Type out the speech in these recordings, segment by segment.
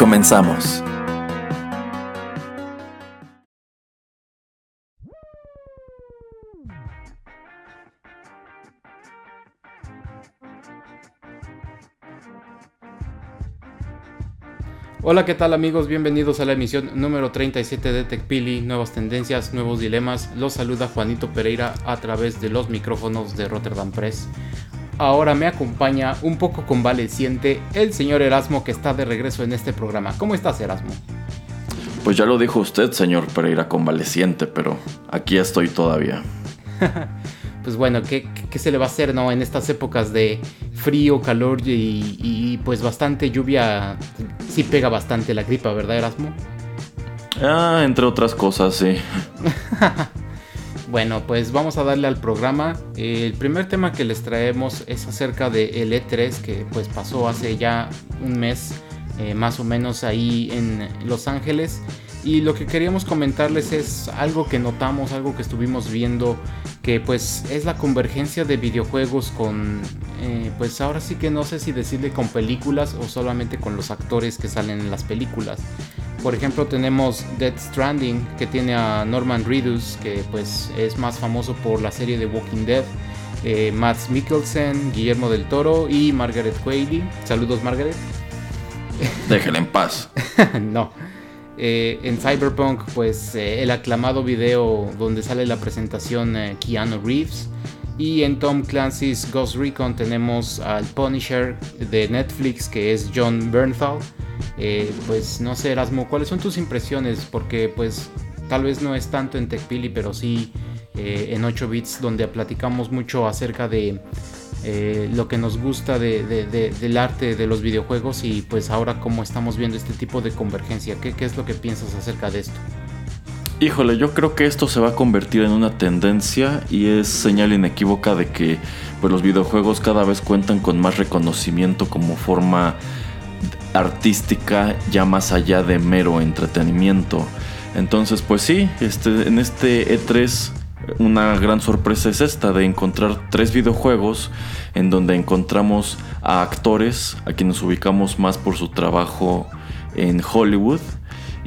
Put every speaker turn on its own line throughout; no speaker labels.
Comenzamos.
Hola, ¿qué tal amigos? Bienvenidos a la emisión número 37 de TechPili, nuevas tendencias, nuevos dilemas. Los saluda Juanito Pereira a través de los micrófonos de Rotterdam Press. Ahora me acompaña un poco convaleciente el señor Erasmo que está de regreso en este programa. ¿Cómo estás Erasmo?
Pues ya lo dijo usted, señor Pereira, convaleciente, pero aquí estoy todavía.
pues bueno, ¿qué, se le va a hacer no? en estas épocas de frío, calor y, y, pues bastante lluvia? Sí pega bastante la gripa, ¿verdad Erasmo?
Ah, entre otras cosas, sí.
Bueno, pues vamos a darle al programa. El primer tema que les traemos es acerca de el E3 que pues pasó hace ya un mes eh, más o menos ahí en Los Ángeles. Y lo que queríamos comentarles es algo que notamos, algo que estuvimos viendo, que pues es la convergencia de videojuegos con, eh, pues ahora sí que no sé si decirle con películas o solamente con los actores que salen en las películas. Por ejemplo, tenemos Dead Stranding, que tiene a Norman Reedus, que pues es más famoso por la serie de Walking Dead. Eh, Matt Mikkelsen, Guillermo del Toro y Margaret Qualley. Saludos, Margaret.
Déjela en paz.
no. Eh, en Cyberpunk, pues eh, el aclamado video donde sale la presentación Keanu Reeves. Y en Tom Clancy's Ghost Recon tenemos al Punisher de Netflix, que es John Bernthal. Eh, pues no sé, Erasmo, ¿cuáles son tus impresiones? Porque pues tal vez no es tanto en TechPili, pero sí eh, en 8 bits, donde platicamos mucho acerca de eh, lo que nos gusta del arte de los videojuegos y pues ahora cómo estamos viendo este tipo de convergencia. ¿Qué, ¿Qué, es lo que piensas acerca de esto?
Híjole, yo creo que esto se va a convertir en una tendencia y es señal inequívoca de que pues, los videojuegos cada vez cuentan con más reconocimiento como forma artística ya más allá de mero entretenimiento. Entonces, pues sí, este, en este E3 una gran sorpresa es esta de encontrar tres videojuegos en donde encontramos a actores a quienes ubicamos más por su trabajo en Hollywood.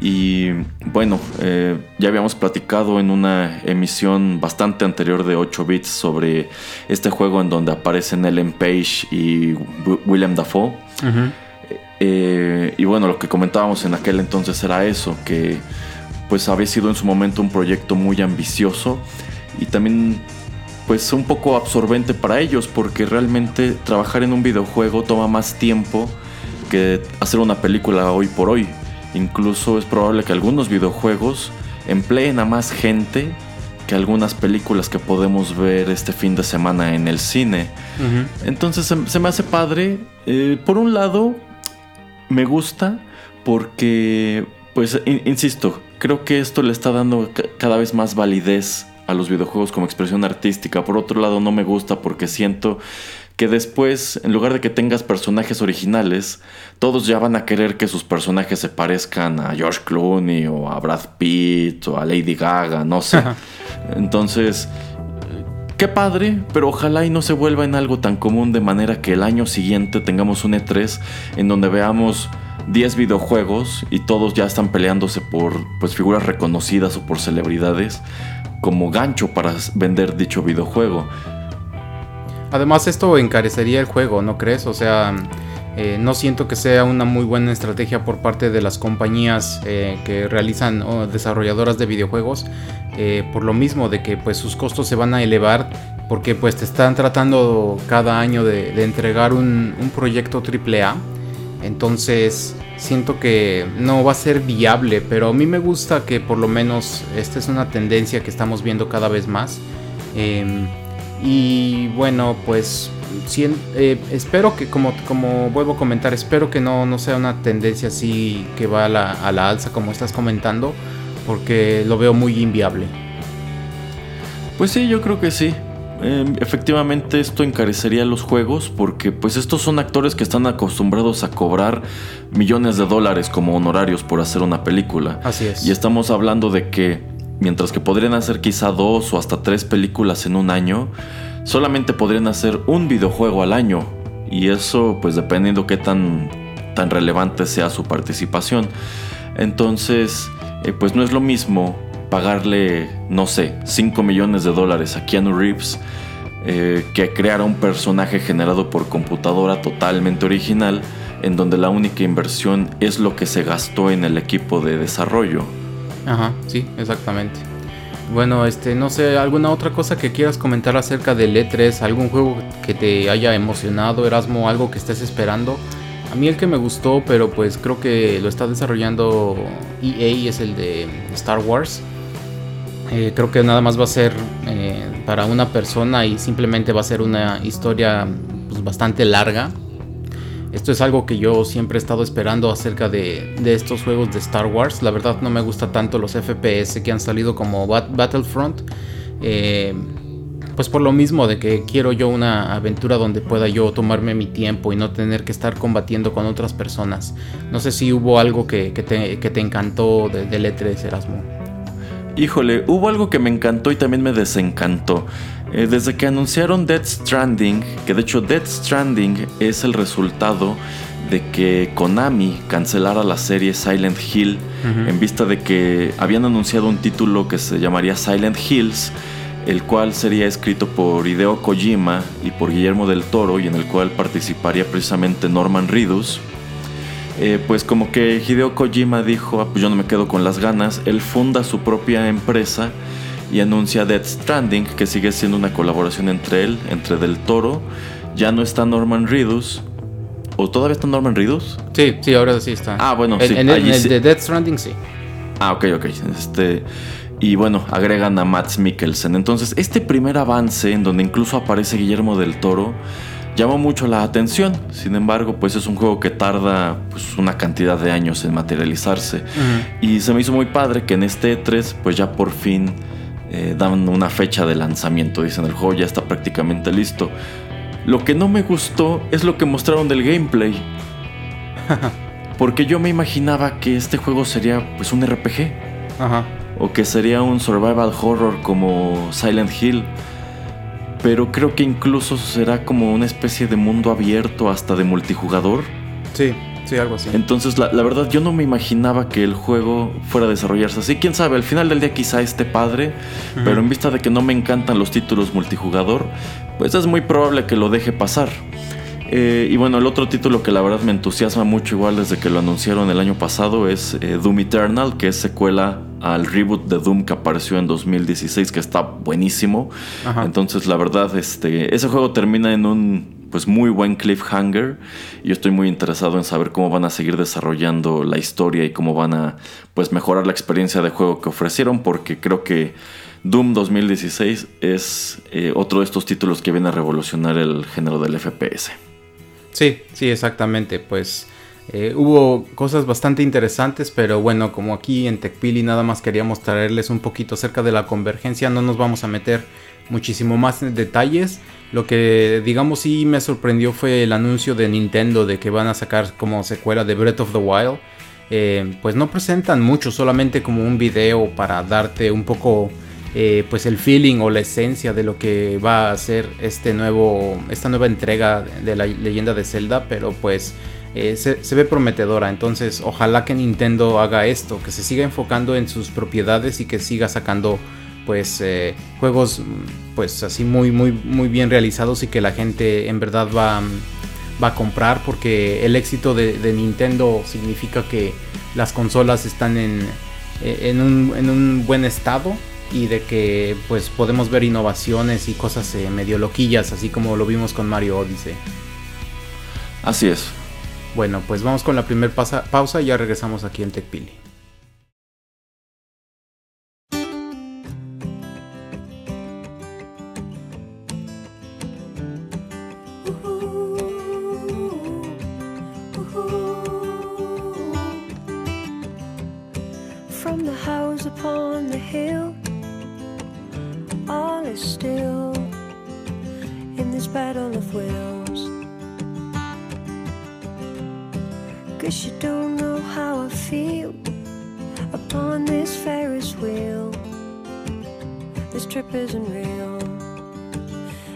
Y bueno, eh, ya habíamos platicado en una emisión bastante anterior de 8 bits sobre este juego en donde aparecen Ellen Page y William Dafoe. Eh, y bueno, lo que comentábamos en aquel entonces era eso, que pues había sido en su momento un proyecto muy ambicioso y también pues un poco absorbente para ellos porque realmente trabajar en un videojuego toma más tiempo que hacer una película hoy por hoy. Incluso es probable que algunos videojuegos empleen a más gente que algunas películas que podemos ver este fin de semana en el cine. Entonces se, me hace padre. Eh, por un lado, me gusta porque, pues, insisto, creo que esto le está dando cada vez más validez a los videojuegos como expresión artística. Por otro lado, no me gusta porque siento que después, en lugar de que tengas personajes originales, todos ya van a querer que sus personajes se parezcan a George Clooney o a Brad Pitt o a Lady Gaga, no sé. Entonces, qué padre, pero ojalá y no se vuelva en algo tan común de manera que el año siguiente tengamos un E3 en donde veamos 10 videojuegos y todos ya están peleándose por pues, figuras reconocidas o por celebridades como gancho para vender dicho videojuego.
Además esto encarecería el juego, ¿no crees? O sea, eh, no siento que sea una muy buena estrategia por parte de las compañías eh, que realizan o desarrolladoras de videojuegos eh, por lo mismo de que pues sus costos se van a elevar porque pues te están tratando cada año de, entregar un, un, proyecto AAA entonces siento que no va a ser viable pero a mí me gusta que por lo menos esta es una tendencia que estamos viendo cada vez más em, y bueno pues eh, espero que, como, vuelvo a comentar, espero que no, no sea una tendencia así que va a la, a la alza como estás comentando, porque lo veo muy inviable.
Pues sí, yo creo que sí. Em, efectivamente esto encarecería los juegos porque pues estos son actores que están acostumbrados a cobrar millones de dólares como honorarios por hacer una película.
Así es.
Y estamos hablando de que mientras que podrían hacer quizá dos o hasta tres películas en un año, solamente podrían hacer un videojuego al año. Y eso pues dependiendo qué tan, tan relevante sea su participación. Entonces, eh, pues no es lo mismo pagarle, no sé, 5 millones de dólares a Keanu Reeves eh, que crear un personaje generado por computadora totalmente original en donde la única inversión es lo que se gastó en el equipo de desarrollo.
Ajá, sí, exactamente. Bueno, este, no sé, ¿alguna otra cosa que quieras comentar acerca del E3? ¿Algún juego que te haya emocionado, Erasmo? ¿Algo que estés esperando? A mí el que me gustó, pero pues creo que lo está desarrollando EA, es el de Star Wars. Eh, creo que nada más va a ser eh, para una persona y simplemente va a ser una historia pues, bastante larga. Esto es algo que yo siempre he estado esperando acerca de, estos juegos de Star Wars. La verdad no me gusta tanto los FPS que han salido como Battlefront. Eh, pues por lo mismo de que quiero yo una aventura donde pueda yo tomarme mi tiempo y no tener que estar combatiendo con otras personas. No sé si hubo algo que, te, encantó de, del E3 Erasmo.
Híjole, hubo algo que me encantó y también me desencantó. Eh, desde que anunciaron Dead Stranding, que de hecho Dead Stranding es el resultado de que Konami cancelara la serie Silent Hill en vista de que habían anunciado un título que se llamaría Silent Hills, el cual sería escrito por Hideo Kojima y por Guillermo del Toro y en el cual participaría precisamente Norman Reedus. Eh, pues como que Hideo Kojima dijo, ah, pues yo no me quedo con las ganas, él funda su propia empresa y anuncia Dead Stranding, que sigue siendo una colaboración entre él, entre Del Toro, ya no está Norman Reedus. ¿O todavía está Norman Reedus?
Sí, sí, ahora sí está.
Ah, bueno,
sí. En el, de Dead Stranding sí.
Ah, ok, ok. Este, y bueno, agregan a Matt Mikkelsen. Entonces, este primer avance, en donde incluso aparece Guillermo del Toro, llamó mucho la atención. Sin embargo, pues es un juego que tarda pues, una cantidad de años en materializarse. Y se me hizo muy padre que en este E3 pues ya por fin eh, dan una fecha de lanzamiento. Dicen el juego ya está prácticamente listo. Lo que no me gustó es lo que mostraron del gameplay. Porque yo me imaginaba que este juego sería pues un RPG. O que sería un survival horror como Silent Hill pero creo que incluso será como una especie de mundo abierto hasta de multijugador.
Sí, sí, algo así.
Entonces, la, verdad, yo no me imaginaba que el juego fuera a desarrollarse así. Quién sabe, al final del día quizá esté padre, pero en vista de que no me encantan los títulos multijugador, pues es muy probable que lo deje pasar. Eh, y bueno, el otro título que la verdad me entusiasma mucho, igual desde que lo anunciaron el año pasado, es eh, Doom Eternal, que es secuela al reboot de Doom que apareció en 2016, que está buenísimo. Entonces, la verdad, este, ese juego termina en un pues muy buen cliffhanger y yo estoy muy interesado en saber cómo van a seguir desarrollando la historia y cómo van a pues mejorar la experiencia de juego que ofrecieron porque creo que Doom 2016 es eh, otro de estos títulos que viene a revolucionar el género del FPS.
Sí, sí, exactamente. Pues eh, hubo cosas bastante interesantes, pero bueno, como aquí en TechPili nada más queríamos traerles un poquito acerca de la convergencia, no nos vamos a meter muchísimo más en detalles. Lo que digamos sí me sorprendió fue el anuncio de Nintendo de que van a sacar como secuela de Breath of the Wild. Eh, pues no presentan mucho, solamente como un video para darte un poco eh, pues el feeling o la esencia de lo que va a ser este nuevo, esta nueva entrega de la leyenda de Zelda, pero pues eh, se, ve prometedora. Entonces ojalá que Nintendo haga esto, que se siga enfocando en sus propiedades y que siga sacando pues eh, juegos pues así muy muy muy bien realizados y que la gente en verdad va, va a comprar porque el éxito de, Nintendo significa que las consolas están en, en, un, en un buen estado y de que pues podemos ver innovaciones y cosas eh, medio loquillas, así como lo vimos con Mario Odyssey.
Así es.
Bueno, pues vamos con la primera pausa y ya regresamos aquí en TechPili.
From the house upon the hill of wheels. Guess you don't know how I feel upon this Ferris wheel. This trip isn't real,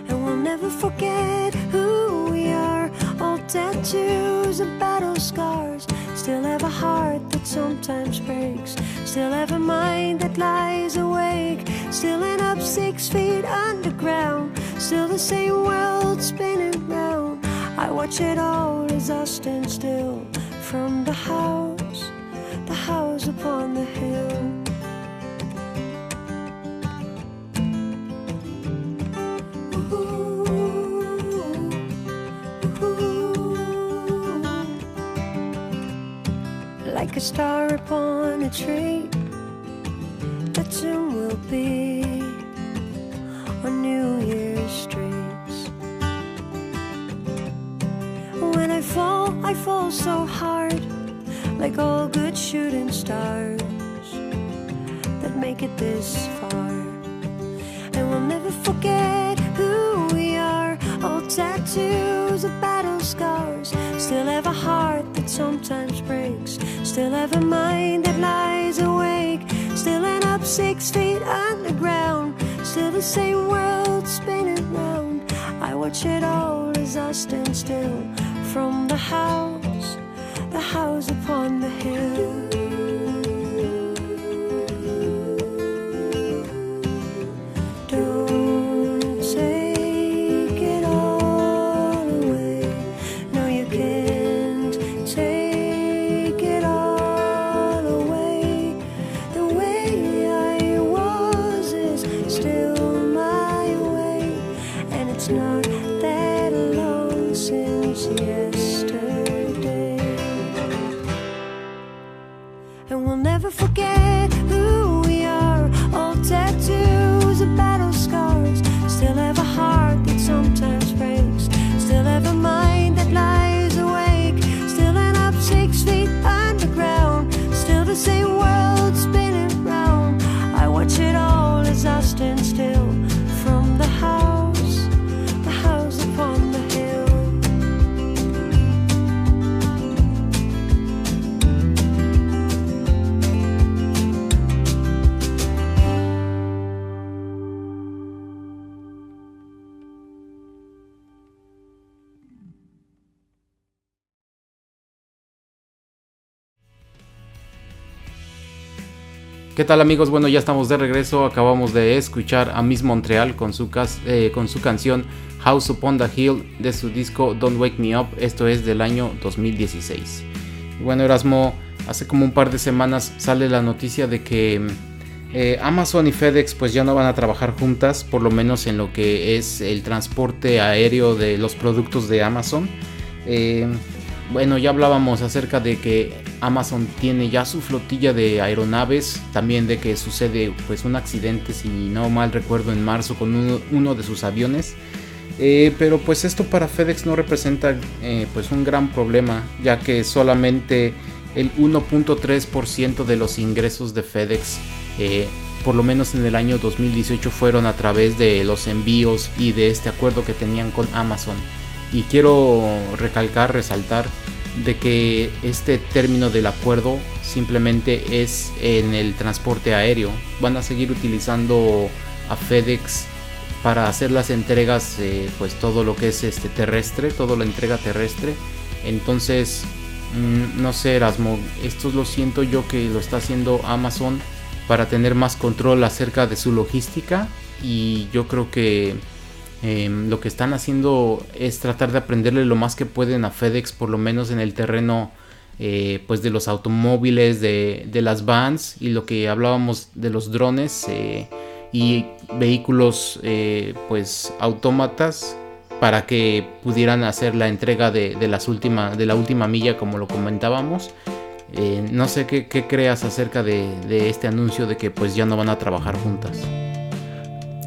and we'll never forget who we are. All tattoos and battle scars. Still have a heart that sometimes breaks. Still have a mind that lies awake. Still end up six feet underground. Still the same world spinning round. I watch it all as I stand still from the house, the house upon the hill. like a star upon a tree
tal amigos? Bueno, ya estamos de regreso. Acabamos de escuchar a Miss Montreal con su, eh, con su canción House Upon the Hill de su disco Don't Wake Me Up. Esto es del año 2016. Y bueno, Erasmo, hace como un par de semanas sale la noticia de que eh, Amazon y FedEx pues ya no van a trabajar juntas, por lo menos en lo que es el transporte aéreo de los productos de Amazon. Eh, bueno, ya hablábamos acerca de que Amazon tiene ya su flotilla de aeronaves, también de que sucede pues un accidente, si no mal recuerdo, en marzo con uno, de sus aviones. Eh, pero pues esto para FedEx no representa eh, pues un gran problema, ya que solamente el 1.3% de los ingresos de FedEx, eh, por lo menos en el año 2018, fueron a través de los envíos y de este acuerdo que tenían con Amazon. Y quiero recalcar, resaltar de que este término del acuerdo simplemente es en el transporte aéreo. Van a seguir utilizando a FedEx para hacer las entregas, pues todo lo que es este terrestre, toda la entrega terrestre. Entonces, mm, no sé, Erasmo, esto lo siento yo que lo está haciendo Amazon para tener más control acerca de su logística y yo creo que eh, lo que están haciendo es tratar de aprenderle lo más que pueden a FedEx, por lo menos en el terreno eh, pues de los automóviles, de, de, las vans y lo que hablábamos de los drones eh, y vehículos eh, pues autómatas para que pudieran hacer la entrega de, de, las última, de la última milla como lo comentábamos. No sé qué, qué creas acerca de, de este anuncio de que pues ya no van a trabajar juntas.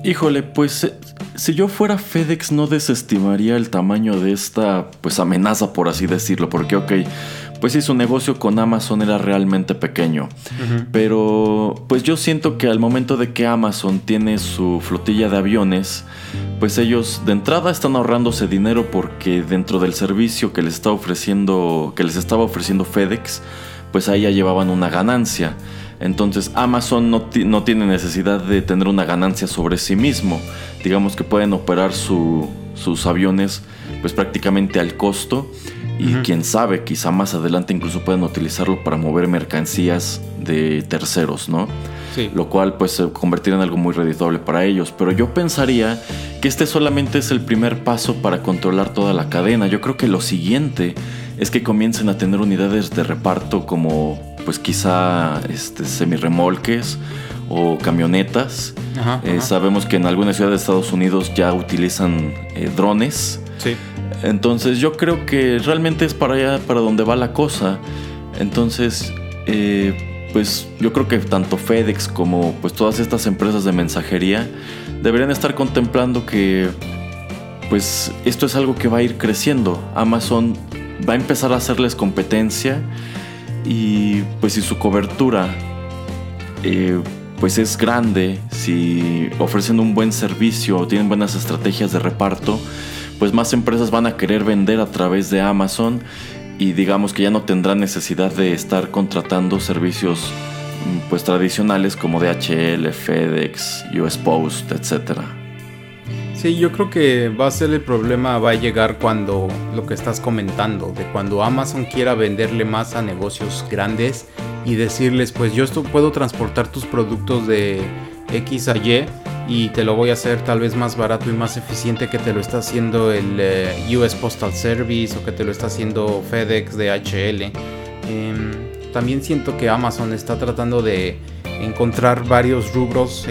Híjole, pues eh, si yo fuera FedEx no desestimaría el tamaño de esta pues amenaza por así decirlo, porque ok, pues sí, su negocio con Amazon era realmente pequeño. Pero pues yo siento que al momento de que Amazon tiene su flotilla de aviones, pues ellos de entrada están ahorrándose dinero porque dentro del servicio que les está ofreciendo, que les estaba ofreciendo FedEx, pues ahí ya llevaban una ganancia. Entonces Amazon no, tiene necesidad de tener una ganancia sobre sí mismo. Digamos que pueden operar sus aviones pues prácticamente al costo y quién sabe, quizá más adelante incluso pueden utilizarlo para mover mercancías de terceros, ¿no? Sí. Lo cual pues se convertiría en algo muy redituable para ellos. Pero yo pensaría que este solamente es el primer paso para controlar toda la cadena. Yo creo que lo siguiente es que comiencen a tener unidades de reparto como pues quizá este, semirremolques o camionetas. Eh, sabemos que en algunas ciudades de Estados Unidos ya utilizan eh, drones. Sí. Entonces yo creo que realmente es para allá para donde va la cosa. Entonces, eh, pues yo creo que tanto FedEx como pues todas estas empresas de mensajería deberían estar contemplando que pues esto es algo que va a ir creciendo. Amazon va a empezar a hacerles competencia y pues si su cobertura eh, pues es grande, si ofrecen un buen servicio o tienen buenas estrategias de reparto, pues más empresas van a querer vender a través de Amazon y digamos que ya no tendrán necesidad de estar contratando servicios mm, pues tradicionales como DHL, FedEx, US Post, etc.
Sí, yo creo que va a ser el problema, va a llegar cuando lo que estás comentando, de cuando Amazon quiera venderle más a negocios grandes y decirles, pues yo esto puedo transportar tus productos de X a Y y te lo voy a hacer tal vez más barato y más eficiente que te lo está haciendo el eh, US Postal Service o que te lo está haciendo FedEx de HL. Em, también siento que Amazon está tratando de encontrar varios rubros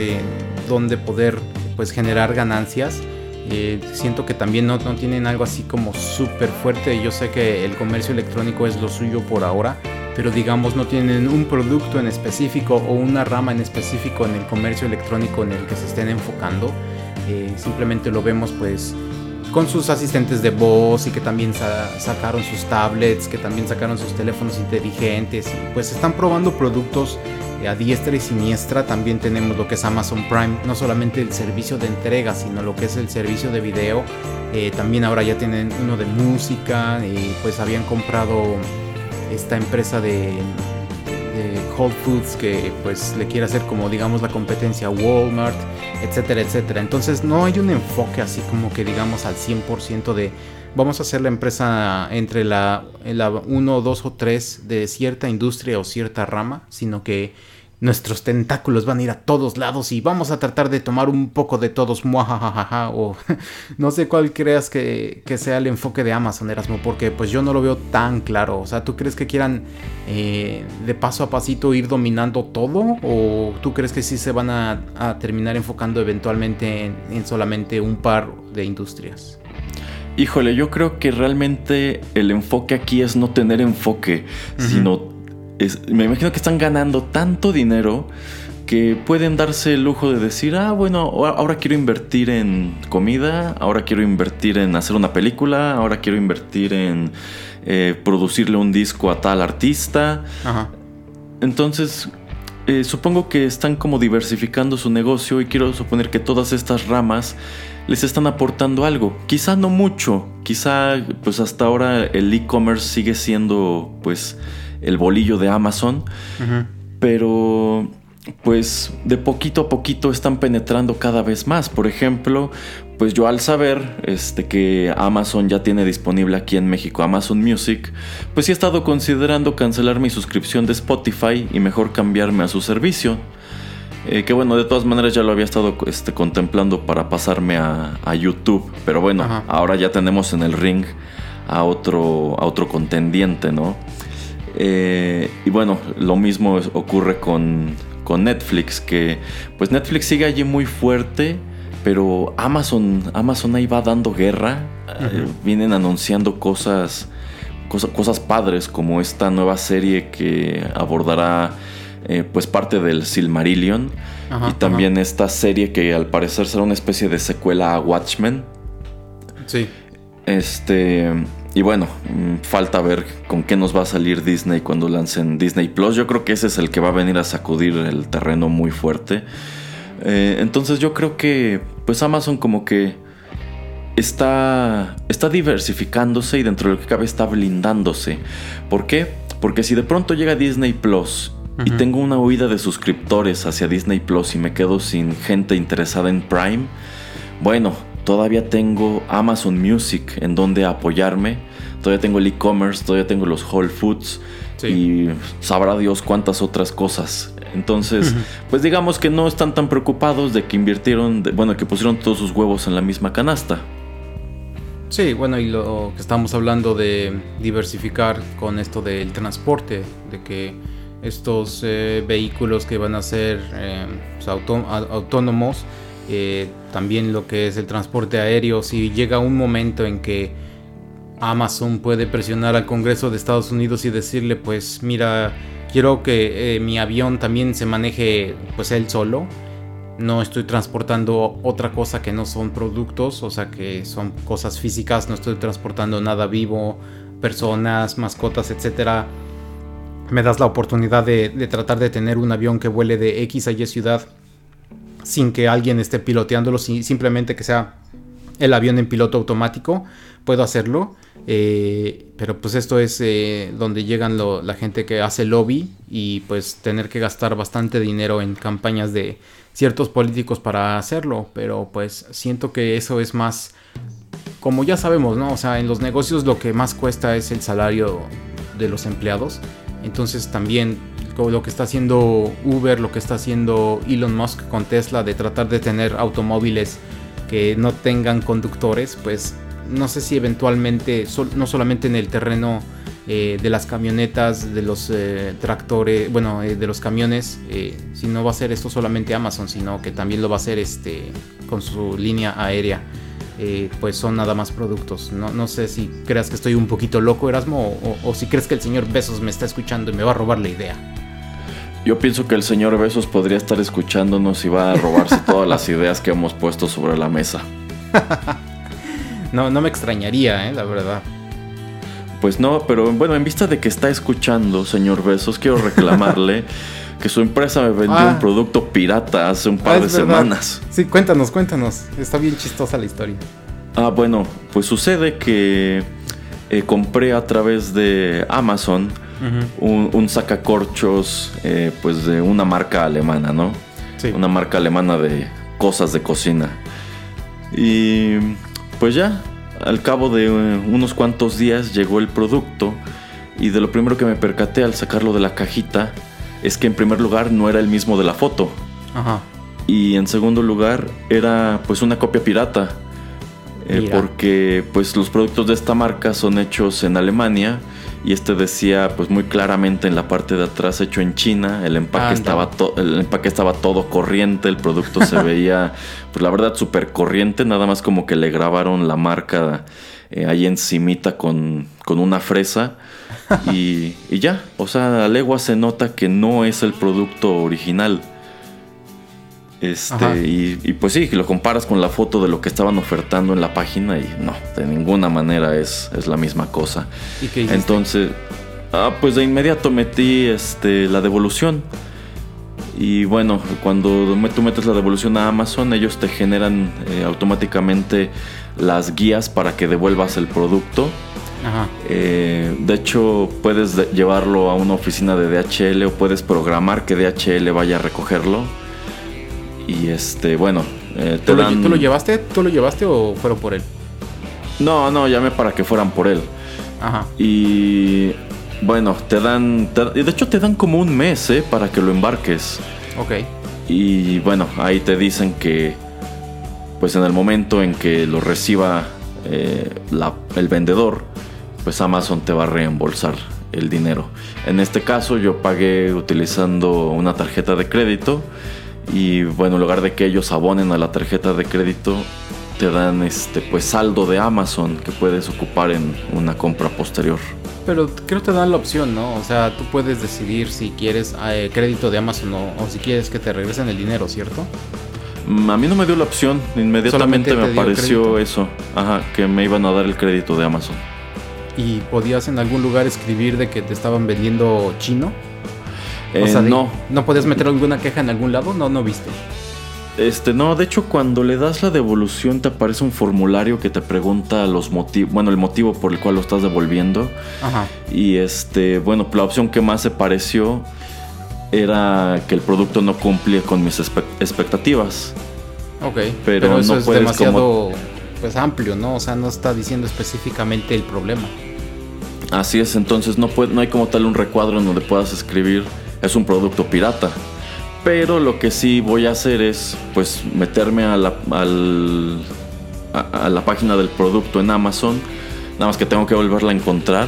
donde poder pues generar ganancias. Eh, siento que también no, no tienen algo así como súper fuerte. Yo sé que el comercio electrónico es lo suyo por ahora, pero digamos no tienen un producto en específico o una rama en específico en el comercio electrónico en el que se estén enfocando. Eh, simplemente lo vemos pues con sus asistentes de voz y que también sacaron sus tablets, que también sacaron sus teléfonos inteligentes y pues están probando productos a diestra y siniestra. También tenemos lo que es Amazon Prime, no solamente el servicio de entrega, sino lo que es el servicio de video. Eh, también ahora ya tienen uno de música y pues habían comprado esta empresa de, Whole Foods que pues le quiere hacer como digamos la competencia a Walmart, etcétera, etcétera. Entonces no hay un enfoque así como que digamos al 100% de vamos a hacer la empresa entre la, la 1, 2 o 3 de cierta industria o cierta rama, sino que nuestros tentáculos van a ir a todos lados y vamos a tratar de tomar un poco de todos, muajajaja, o no sé cuál creas que, sea el enfoque de Amazon, Erasmo, porque pues yo no lo veo tan claro. O sea, ¿tú crees que quieran eh, de paso a pasito ir dominando todo? ¿O tú crees que sí se van a, terminar enfocando eventualmente en, solamente un par de industrias?
Híjole, yo creo que realmente el enfoque aquí es no tener enfoque, sino me imagino que están ganando tanto dinero que pueden darse el lujo de decir, ah, bueno, ahora quiero invertir en comida, ahora quiero invertir en hacer una película, ahora quiero invertir en eh, producirle un disco a tal artista. Entonces, eh, supongo que están como diversificando su negocio y quiero suponer que todas estas ramas les están aportando algo. Quizá no mucho, quizá pues hasta ahora el e-commerce sigue siendo pues el bolillo de Amazon. Pero pues de poquito a poquito están penetrando cada vez más. Por ejemplo, pues yo al saber este, que Amazon ya tiene disponible aquí en México Amazon Music, pues he estado considerando cancelar mi suscripción de Spotify y mejor cambiarme a su servicio. Eh, que bueno, de todas maneras ya lo había estado este, contemplando para pasarme a, YouTube. Pero bueno, ahora ya tenemos en el ring a otro, a otro contendiente, ¿no? Eh, y bueno, lo mismo ocurre con, Netflix, que pues Netflix sigue allí muy fuerte, pero Amazon, Amazon ahí va dando guerra. Eh, vienen anunciando cosas, cosas padres como esta nueva serie que abordará eh, pues parte del Silmarillion. y también esta serie que al parecer será una especie de secuela a Watchmen.
Sí.
Este y bueno, mm, falta ver con qué nos va a salir Disney cuando lancen Disney Plus. Yo creo que ese es el que va a venir a sacudir el terreno muy fuerte. Eh, entonces yo creo que pues Amazon como que está, está diversificándose y dentro de lo que cabe está blindándose. ¿Por qué? Porque si de pronto llega Disney Plus y tengo una huida de suscriptores hacia Disney Plus y me quedo sin gente interesada en Prime, bueno, todavía tengo Amazon Music en donde apoyarme, todavía tengo el e-commerce, todavía tengo los Whole Foods y sabrá Dios cuántas otras cosas. Entonces, pues digamos que no están tan preocupados de que invirtieron, bueno, que pusieron todos sus huevos en la misma canasta.
Sí, bueno, y lo que estamos hablando de diversificar con esto del transporte, de que estos eh, vehículos que van a ser eh, pues, autónomos, eh, también lo que es el transporte aéreo, si llega un momento en que Amazon puede presionar al Congreso de Estados Unidos y decirle, pues mira, quiero que mi avión también se maneje pues él solo, no estoy transportando otra cosa que no son productos, o sea que son cosas físicas, no estoy transportando nada vivo, personas, mascotas, etcétera. Me das la oportunidad de, tratar de tener un avión que vuele de X a Y ciudad sin que alguien esté piloteándolo, simplemente que sea el avión en piloto automático, puedo hacerlo. Eh, pero pues esto es eh, donde llegan la gente que hace lobby y pues tener que gastar bastante dinero en campañas de ciertos políticos para hacerlo. Pero pues siento que eso es más, como ya sabemos, ¿no? O sea, en los negocios lo que más cuesta es el salario de los empleados. Entonces también lo que está haciendo Uber, lo que está haciendo Elon Musk con Tesla de tratar de tener automóviles que no tengan conductores, pues no sé si eventualmente, no solamente en el terreno eh, de las camionetas, de los eh, tractores, bueno, eh, de los camiones, si no va a ser esto solamente Amazon, sino que también lo va a hacer este, con su línea aérea. Pues son nada más productos. No, no, sé si creas que estoy un poquito loco, Erasmo, o, si crees que el señor Besos me está escuchando y me va a robar la idea.
Yo pienso que el señor Besos podría estar escuchándonos y va a robarse todas las ideas que hemos puesto sobre la mesa.
no, no me extrañaría, ¿eh? la verdad.
Pues no, pero bueno, en vista de que está escuchando, señor Besos, quiero reclamarle que su empresa me vendió un ah. producto pirata hace un par ah, de semanas.
Sí, cuéntanos, cuéntanos. Está bien chistosa la historia.
Ah, bueno, pues sucede que eh, compré a través de Amazon un, sacacorchos eh, pues de una marca alemana, ¿no? Sí. Una marca alemana de cosas de cocina. Y pues ya, al cabo de eh, unos cuantos días llegó el producto y de lo primero que me percaté al sacarlo de la cajita es que en primer lugar no era el mismo de la foto. Ajá. Y en segundo lugar era pues una copia pirata. Eh, porque pues los productos de esta marca son hechos en Alemania y este decía pues muy claramente en la parte de atrás hecho en China, el empaque, estaba, el empaque estaba todo corriente, el producto se veía pues la verdad súper corriente, nada más como que le grabaron la marca eh, ahí encimita con, con una fresa y, y ya, o sea, a legua se nota que no es el producto original. Este, y, pues sí, lo comparas con la foto de lo que estaban ofertando en la página y no, de ninguna manera es, es la misma cosa. Entonces, ah, pues de inmediato metí este, la devolución. Y bueno, cuando tú metes la devolución a Amazon, ellos te generan eh, automáticamente las guías para que devuelvas el producto. Eh, de hecho, puedes llevarlo a una oficina de DHL o puedes programar que DHL vaya a recogerlo y este, bueno,
eh, ¿Tú, lo, llevaste? ¿Tú lo llevaste o fueron por él?
No, no, llamé para que fueran por él. Ajá. Y bueno, te dan. de hecho, te dan como un mes, ¿eh? Para que lo embarques.
Ok.
Y bueno, ahí te dicen que. Pues en el momento en que lo reciba eh, el vendedor, pues Amazon te va a reembolsar el dinero. En este caso, yo pagué utilizando una tarjeta de crédito y bueno, en lugar de que ellos abonen a la tarjeta de crédito, te dan este pues saldo de Amazon que puedes ocupar en una compra posterior.
Pero creo que te dan la opción, ¿no? O sea, tú puedes decidir si quieres eh, crédito de Amazon o, si quieres que te regresen el dinero, ¿cierto?
Mm, a mí no me dio la opción, inmediatamente me apareció eso, ajá, que me iban a dar el crédito de Amazon.
y podías en algún lugar escribir de que te estaban vendiendo chino.
Eh,
o sea, de-
no,
¿No podías meter alguna queja en algún lado? No, no viste.
Este, no, de hecho cuando le das la devolución te aparece un formulario que te pregunta los motivos, bueno, el motivo por el cual lo estás devolviendo.
Ajá.
Y este, bueno, la opción que más se pareció era que el producto no cumplía con mis expectativas.
Ok.
Pero
Pero, eso
no
es
puedes
demasiado pues amplio, ¿no? O sea, no está diciendo específicamente el problema.
Así es, entonces no, puede, no hay como tal un recuadro en donde puedas escribir es un producto pirata. Pero lo que sí voy a hacer es pues meterme a la, al- a- a la página del producto en Amazon. Nada más que tengo que volverla a encontrar.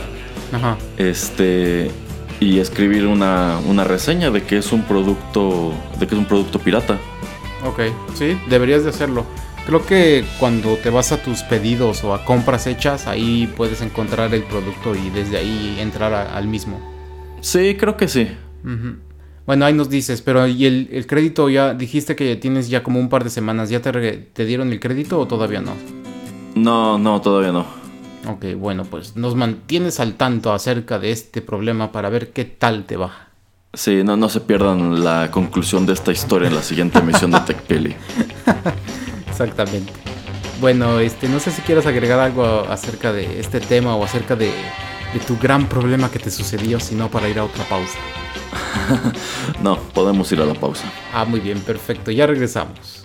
Ajá.
Este. Y escribir una, una reseña de que es un producto. De que es un producto pirata.
Ok, sí, deberías de hacerlo. Creo que cuando te vas a tus pedidos o a compras hechas, ahí puedes encontrar el producto y desde ahí entrar a- al mismo.
Sí, creo que sí.
Bueno, ahí nos dices, pero ¿y el, el crédito ya dijiste que tienes ya como un par de semanas? ¿Ya te, dieron el crédito o todavía no?
No, no, todavía no.
Ok, bueno, pues nos mantienes al tanto acerca de este problema para ver qué tal te va.
Sí, no, no se pierdan la conclusión de esta historia en la siguiente emisión de TechPili.
Exactamente. Bueno, este, no sé si quieres agregar algo acerca de este tema o acerca de, de tu gran problema que te sucedió, si no para ir a otra pausa.
No, podemos ir a la pausa.
Ah, muy bien, perfecto, ya regresamos.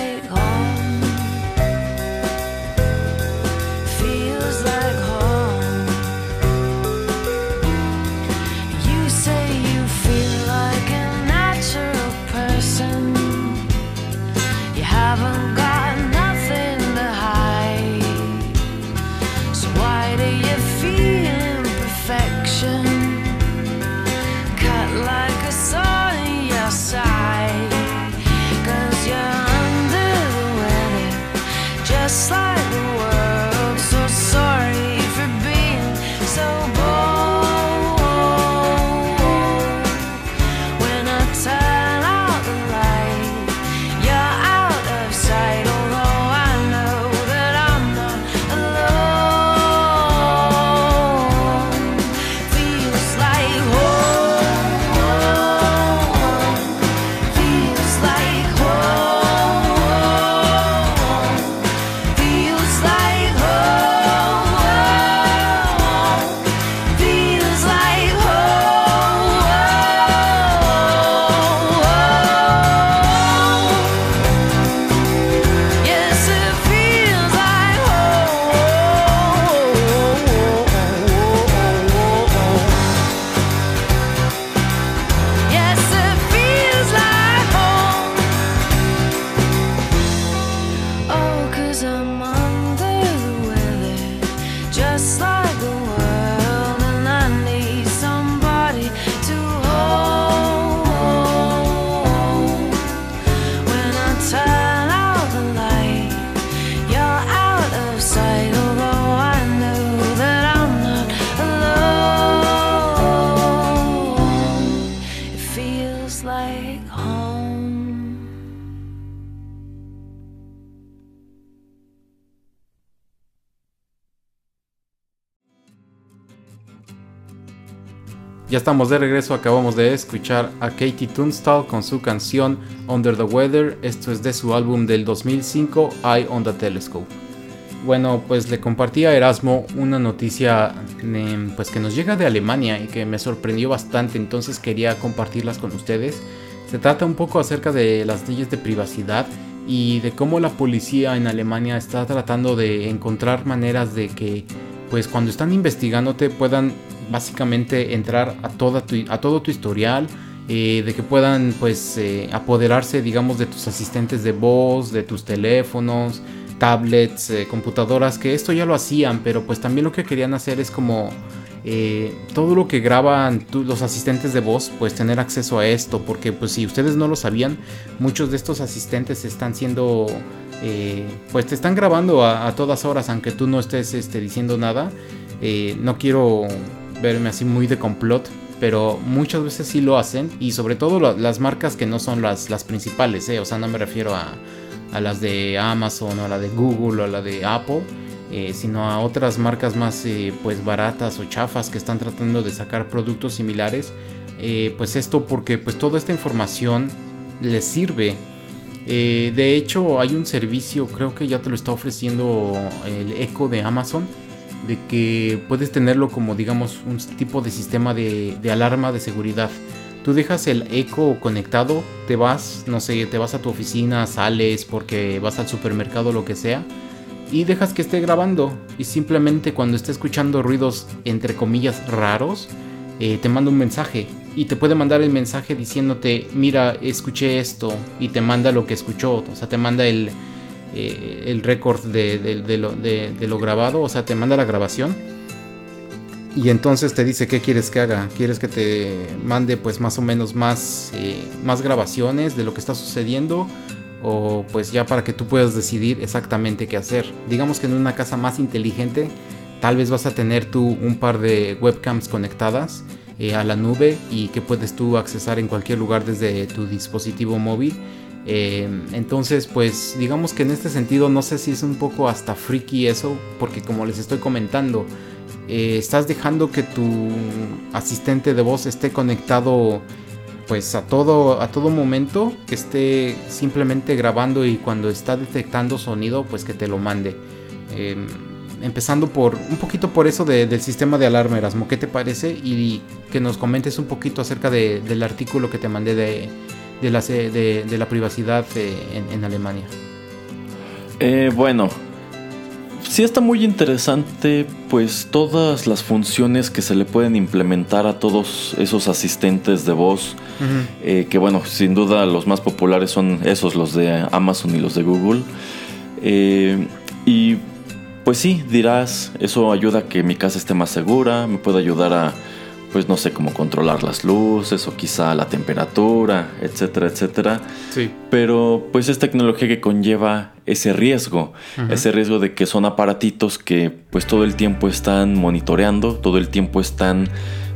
like home.
Ya estamos de regreso, acabamos de escuchar a Katie Tunstall con su canción Under the Weather, esto es de su álbum del 2005, Eye on the Telescope. Bueno, pues le compartí a Erasmo una noticia eh, pues que nos llega de Alemania y que me sorprendió bastante, entonces quería compartirlas con ustedes. Se trata un poco acerca de las leyes de privacidad y de cómo la policía en Alemania está tratando de encontrar maneras de que pues cuando están investigándote puedan básicamente entrar a, toda tu, a todo tu historial, eh, de que puedan pues eh, apoderarse digamos de tus asistentes de voz, de tus teléfonos, tablets, eh, computadoras, que esto ya lo hacían, pero pues también lo que querían hacer es como todo lo que graban los asistentes de voz, pues tener acceso a esto, porque pues si ustedes no lo sabían, muchos de estos asistentes están siendo, pues te están grabando a, a todas horas, aunque tú no estés este, diciendo nada. No quiero verme así muy de complot, pero muchas veces sí lo hacen, y sobre todo la- las marcas que no son las, las principales, eh, o sea, no me refiero a, a las de Amazon o a la de Google o a la de Apple, eh, sino a otras marcas más eh, pues baratas o chafas que están tratando de sacar productos similares. Pues esto porque pues toda esta información les sirve. De hecho hay un servicio, creo que ya te lo está ofreciendo el Echo de Amazon, de que puedes tenerlo como digamos un tipo de sistema de, alarma de seguridad. Tú dejas el eco conectado, te vas, no sé, te vas a tu oficina, sales porque vas al supermercado, lo que sea, y dejas que esté grabando. Y simplemente cuando esté escuchando ruidos, entre comillas, raros, eh, te manda un mensaje. Y te puede mandar el mensaje diciéndote, mira, escuché esto, y te manda lo que escuchó, o sea, te manda el, eh, el récord de, lo, de- grabado, o sea, te manda la grabación. Y entonces te dice qué quieres que haga. Quieres que te mande pues más o menos más, eh, más grabaciones de lo que está sucediendo. O pues ya para que tú puedas decidir exactamente qué hacer. Digamos que en una casa más inteligente tal vez vas a tener tú un par de webcams conectadas eh, a la nube y que puedes tú accesar en cualquier lugar desde tu dispositivo móvil. Eh, entonces, pues digamos que en este sentido no sé si es un poco hasta freaky eso, porque como les estoy comentando, eh, estás dejando que tu asistente de voz esté conectado pues a todo a todo momento que esté simplemente grabando y cuando está detectando sonido pues que te lo mande Eh, empezando por un poquito por eso de- del sistema de alarma Erasmo ¿qué te parece? y que nos comentes un poquito acerca de- del artículo que te mandé de, de, la, de- de la privacidad eh, en, en Alemania
Eh, bueno, sí está muy interesante, pues todas las funciones que se le pueden implementar a todos esos asistentes de voz, eh, que bueno, sin duda los más populares son esos, los de Amazon y los de Google. Eh, y pues sí, dirás, eso ayuda a que mi casa esté más segura, me puede ayudar a, pues no sé, cómo controlar las luces o quizá la temperatura, etcétera, etcétera.
Sí.
Pero pues es tecnología que conlleva ese riesgo, ese riesgo de que son aparatitos que pues todo el tiempo están monitoreando, todo el tiempo están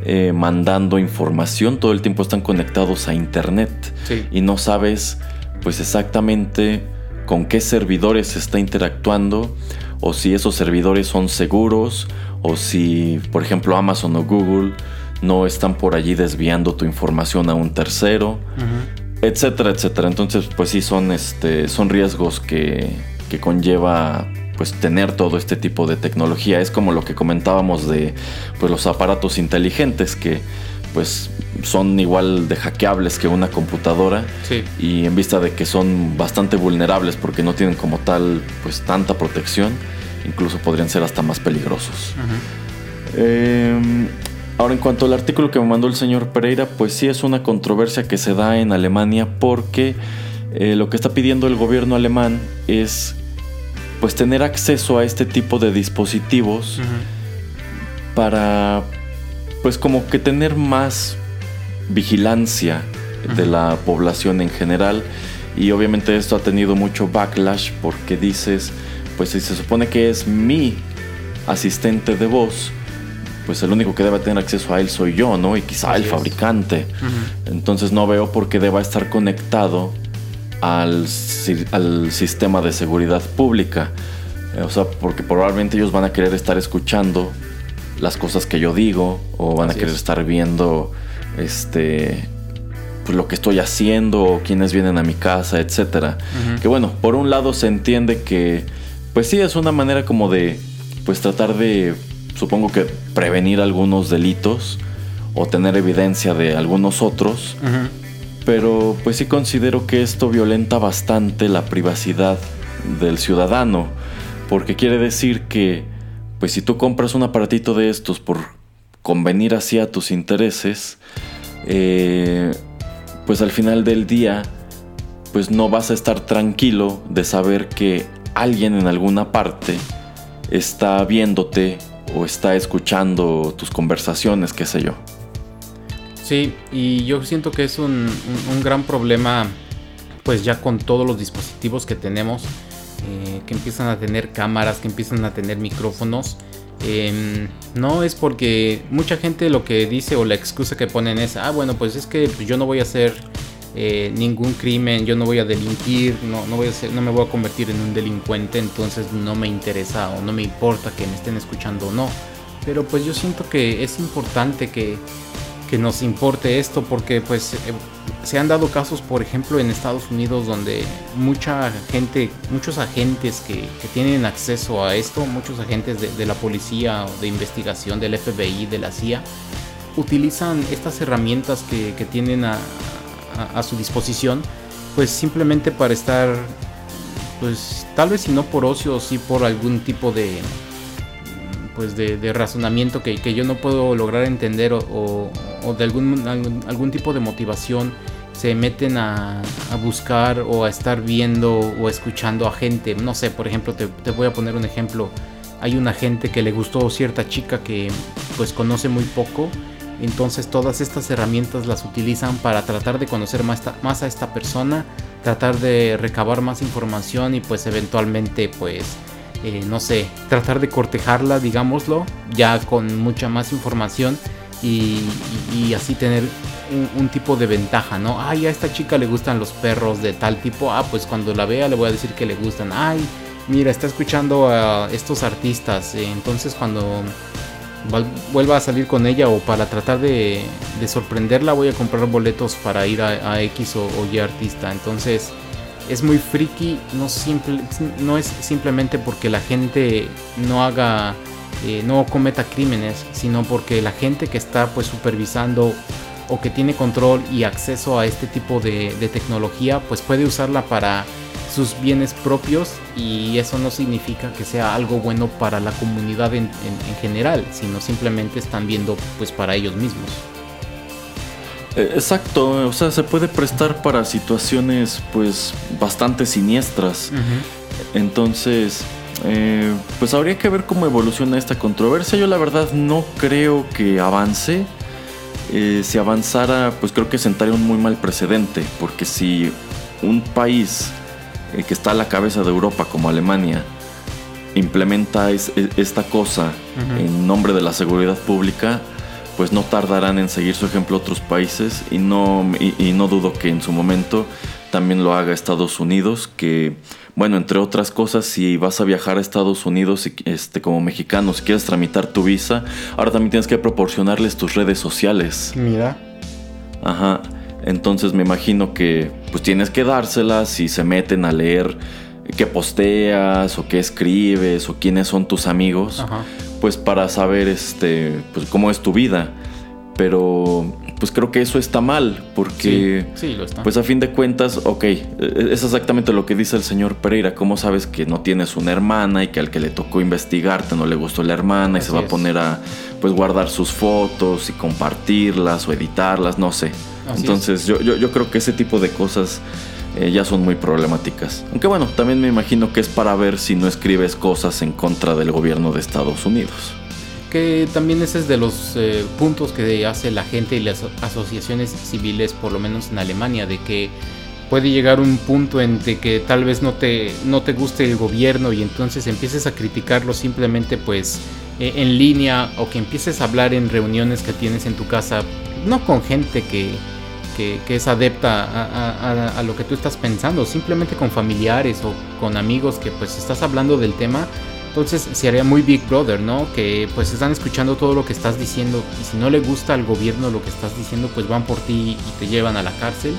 eh, mandando información, todo el tiempo están conectados a internet.
Sí.
Y no sabes pues exactamente con qué servidores se está interactuando o si esos servidores son seguros o si por ejemplo Amazon o Google no están por allí desviando tu información a un tercero etcétera, etcétera. Entonces, pues sí, son, este, son riesgos que, que conlleva pues tener todo este tipo de tecnología. Es como lo que comentábamos de pues, los aparatos inteligentes que pues son igual de hackeables que una computadora
sí
y en vista de que son bastante vulnerables porque no tienen como tal pues tanta protección, incluso podrían ser hasta más peligrosos. Eh, ahora, en cuanto al artículo que me mandó el señor Pereira, pues sí es una controversia que se da en Alemania porque eh, lo que está pidiendo el gobierno alemán es pues tener acceso a este tipo de dispositivos para pues como que tener más vigilancia de la población en general. Y obviamente esto ha tenido mucho backlash porque dices pues si se supone que es mi asistente de voz pues el único que debe tener acceso a él soy yo, ¿no? Y quizá
Así
el fabricante. Entonces no veo por qué deba estar conectado al, al sistema de seguridad pública. Eh, O sea, porque probablemente ellos van a querer estar escuchando las cosas que yo digo o van
Así
a querer
es.
estar viendo este pues, lo que estoy haciendo o quienes vienen a mi casa, etcétera. Que bueno, por un lado se entiende que pues sí es una manera como de pues tratar de supongo que prevenir algunos delitos o tener evidencia de algunos otros, pero pues sí considero que esto violenta bastante la privacidad del ciudadano, porque quiere decir que pues si tú compras un aparatito de estos por convenir así a tus intereses, eh, pues al final del día pues no vas a estar tranquilo de saber que alguien en alguna parte está viéndote o está escuchando tus conversaciones, qué sé yo.
Sí, y yo siento que es un, un- gran problema, pues ya con todos los dispositivos que tenemos, eh, que empiezan a tener cámaras, que empiezan a tener micrófonos. Em, no es porque mucha gente lo que dice o la excusa que ponen es, ah, bueno, pues es que yo no voy a hacer eh, ningún crimen, yo no voy a delinquir, no, no, voy a hacer, no me voy a convertir en un delincuente, entonces no me interesa o no me importa que me estén escuchando o no. Pero pues yo siento que es importante que, que nos importe esto porque pues eh, se han dado casos por ejemplo en Estados Unidos donde mucha gente, muchos agentes que, que tienen acceso a esto, muchos agentes de, de la policía o de investigación del FBI, de la CIA, utilizan estas herramientas que, que tienen a, a- su disposición pues simplemente para estar pues tal vez si no por ocio, sí por algún tipo de pues de, razonamiento que, que yo no puedo lograr entender o, de algún, algún, algún tipo de motivación se meten a, a buscar o a estar viendo o escuchando a gente. No sé, por ejemplo, te, te voy a poner un ejemplo. Hay una gente que le gustó cierta chica que pues conoce muy poco. Entonces todas estas herramientas las utilizan para tratar de conocer más, a esta persona, tratar de recabar más información y pues eventualmente pues eh, no sé, tratar de cortejarla, digámoslo, ya con mucha más información y, y- así tener un, tipo de ventaja, ¿no? Ay, a esta chica le gustan los perros de tal tipo, ah, pues cuando la vea le voy a decir que le gustan, ay, mira, está escuchando a estos artistas, entonces cuando vuelva a salir con ella o para tratar de, de sorprenderla voy a comprar boletos para ir a, a X o, o Y artista, entonces es muy friki, no, simple, no es simplemente porque la gente no haga, eh, no cometa crímenes, sino porque la gente que está pues supervisando o que tiene control y acceso a este tipo de, de tecnología, pues puede usarla para sus bienes propios y eso no significa que sea algo bueno para la comunidad en, en- en general, sino simplemente están viendo pues para ellos mismos.
Eh, Exacto, o sea, se puede prestar para situaciones pues bastante siniestras. Entonces, eh, pues habría que ver cómo evoluciona esta controversia. Yo la verdad no creo que avance. Eh, si avanzara, pues creo que sentaría un muy mal precedente, porque si un país que está a la cabeza de Europa como Alemania implementa es- e- esta cosa
Ujú.
en nombre de la seguridad pública, pues no tardarán en seguir su ejemplo otros países y no, y, y no dudo que en su momento también lo haga Estados Unidos, que bueno, entre otras cosas, si vas a viajar a Estados Unidos este, como mexicano, si quieres tramitar tu visa, ahora también tienes que proporcionarles tus redes sociales.
Mira.
Ajá. Entonces me imagino que pues tienes que dárselas y se meten a leer qué posteas o qué escribes o quiénes son tus amigos,
Ajá.
pues para saber este pues cómo es tu vida. Pero pues creo que eso está mal porque
sí, sí, lo está.
pues a fin de cuentas, ok, eh, es exactamente lo que dice el señor Pereira. ¿Cómo sabes que no tienes una hermana y que al que le tocó investigarte no le gustó la hermana y se va a poner a pues guardar sus fotos y compartirlas o editarlas? No sé.
Así
Entonces yo, yo, yo creo que ese tipo de cosas eh, ya son muy problemáticas. Aunque bueno, también me imagino que es para ver si no escribes cosas en contra del gobierno de Estados Unidos.
que también ese es de los eh, puntos que hace la gente y las asociaciones civiles, por lo menos en Alemania, de que puede llegar un punto en de que tal vez no te, no te guste el gobierno y entonces empieces a criticarlo simplemente pues eh, en línea o que empieces a hablar en reuniones que tienes en tu casa, no con gente que, que, es adepta a, lo que tú estás pensando, simplemente con familiares o con amigos que pues estás hablando del tema. Entonces se haría muy Big Brother, ¿no? Que pues están escuchando todo lo que estás diciendo y si no le gusta al gobierno lo que estás diciendo, pues van por ti y te llevan a la cárcel.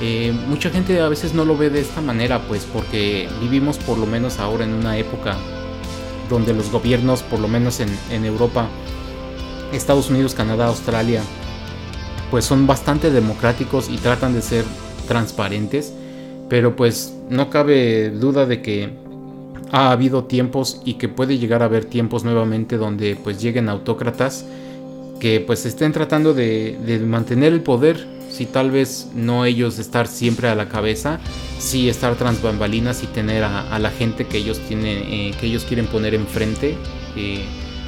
Eh, mucha gente a veces no lo ve de esta manera, pues porque vivimos por lo menos ahora en una época donde los gobiernos, por lo menos en, en Europa, Estados Unidos, Canadá, Australia, pues son bastante democráticos y tratan de ser transparentes, pero pues no cabe duda de que ha habido tiempos y que puede llegar a haber tiempos nuevamente donde pues lleguen autócratas que pues estén tratando de, mantener el poder, si tal vez no ellos estar siempre a la cabeza, sí estar tras bambalinas y tener a, a la gente que ellos tienen, eh, que ellos quieren poner enfrente eh,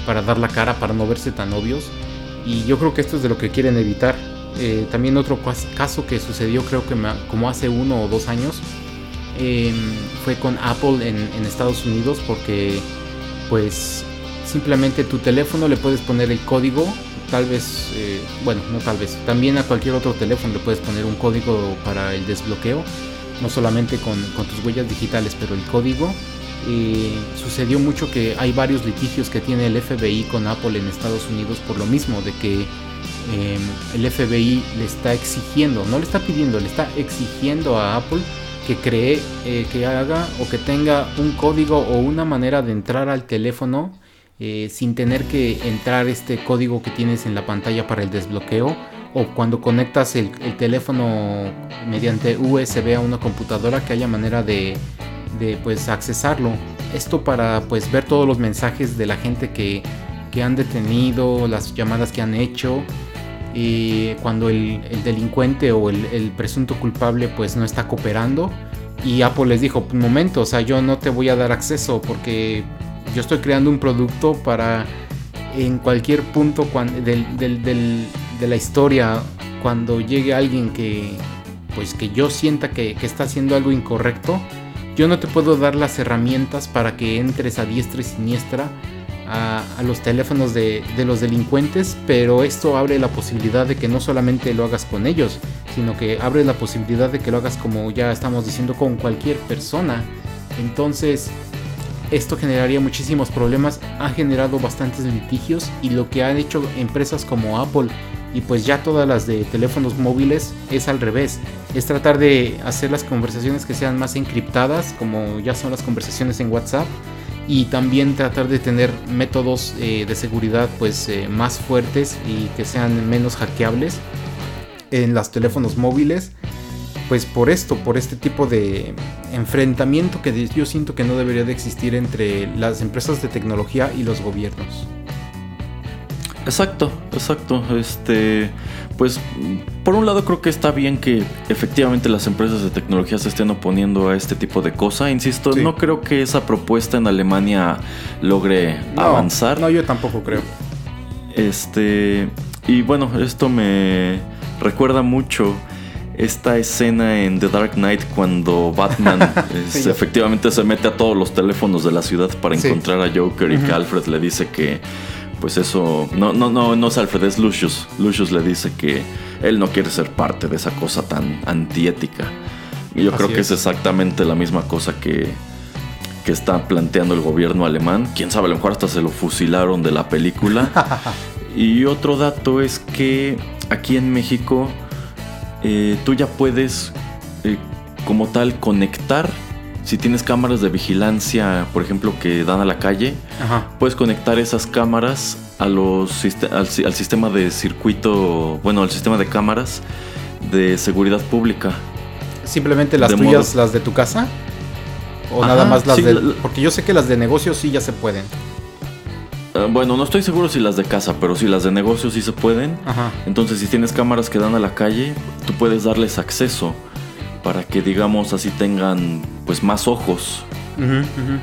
para dar la cara, para no verse tan obvios. Y yo creo que esto es de lo que quieren evitar. Eh, también otro cas- caso que sucedió creo que como hace uno o dos años eh, fue con Apple en, Estados Unidos porque pues simplemente tu teléfono le puedes poner el código tal vez eh, bueno no tal vez también a cualquier otro teléfono le puedes poner un código para el desbloqueo no solamente con tus huellas digitales pero el código Sucedió mucho que hay varios litigios que tiene el FBI con Apple en Estados Unidos por lo mismo de que eh, el FBI le está exigiendo, no le está pidiendo, le está exigiendo a Apple que cree, eh, que haga o que tenga un código o una manera de entrar al teléfono eh, sin tener que entrar este código que tienes en la pantalla para el desbloqueo o cuando conectas el, el teléfono mediante USB a una computadora que haya manera de, de pues accesarlo. Esto para pues ver todos los mensajes de la gente que, que han detenido, las llamadas que han hecho y cuando el, el delincuente o el, presunto culpable pues no está cooperando y Apple les dijo, momento, o sea, yo no te voy a dar acceso porque yo estoy creando un producto para en cualquier punto cuan- del- del- del- de la historia, cuando llegue alguien que pues que yo sienta que, que está haciendo algo incorrecto, yo no te puedo dar las herramientas para que entres a diestra y siniestra a, los teléfonos de los delincuentes, pero esto abre la posibilidad de que no solamente lo hagas con ellos, sino que abre la posibilidad de que lo hagas como ya estamos diciendo con cualquier persona. Entonces, esto generaría muchísimos problemas, ha generado bastantes litigios y lo que han hecho empresas como Apple y pues ya todas las de teléfonos móviles es al revés, es tratar de hacer las conversaciones que sean más encriptadas, como ya son las conversaciones en WhatsApp, y también tratar de tener métodos eh, de seguridad pues eh, más fuertes y que sean menos hackeables en los teléfonos móviles pues por esto, por este tipo de enfrentamiento que yo siento que no debería de existir entre las empresas de tecnología y los gobiernos.
Exacto, exacto. Este, pues, por un lado creo que está bien que efectivamente las empresas de tecnología se estén oponiendo a este tipo de cosa. Insisto,
Sí.
no creo que esa propuesta en Alemania logre
No,
avanzar.
No, yo tampoco creo.
Este, y bueno, esto me recuerda mucho esta escena en The Dark Knight cuando Batman es-
Sí,
efectivamente se mete a todos los teléfonos de la ciudad para
Sí.
encontrar a Joker y que Alfred le dice que pues eso no no no no es Alfred es Lucius. Lucius le dice que él no quiere ser parte de esa cosa tan antiética. Y yo
Así
creo que
es.
es exactamente la misma cosa que que está planteando el gobierno alemán. Quién sabe, a lo mejor hasta se lo fusilaron de la película. y otro dato es que aquí en México eh, tú ya puedes eh, como tal conectar. Si tienes cámaras de vigilancia, por ejemplo, que dan a la calle,
Ajá.
puedes conectar esas cámaras a los al, si- al sistema de circuito, bueno, al sistema de cámaras de seguridad pública.
Simplemente las
De
tuyas,
modo-
las de tu casa. O
Ajá,
nada más las
sí,
de.
la-
Porque yo sé que las de negocios sí ya se pueden.
Eh, bueno, no estoy seguro si las de casa, pero si las de negocio sí se pueden.
Ajá.
Entonces, si tienes cámaras que dan a la calle, tú puedes darles acceso para que, digamos, así tengan pues más ojos.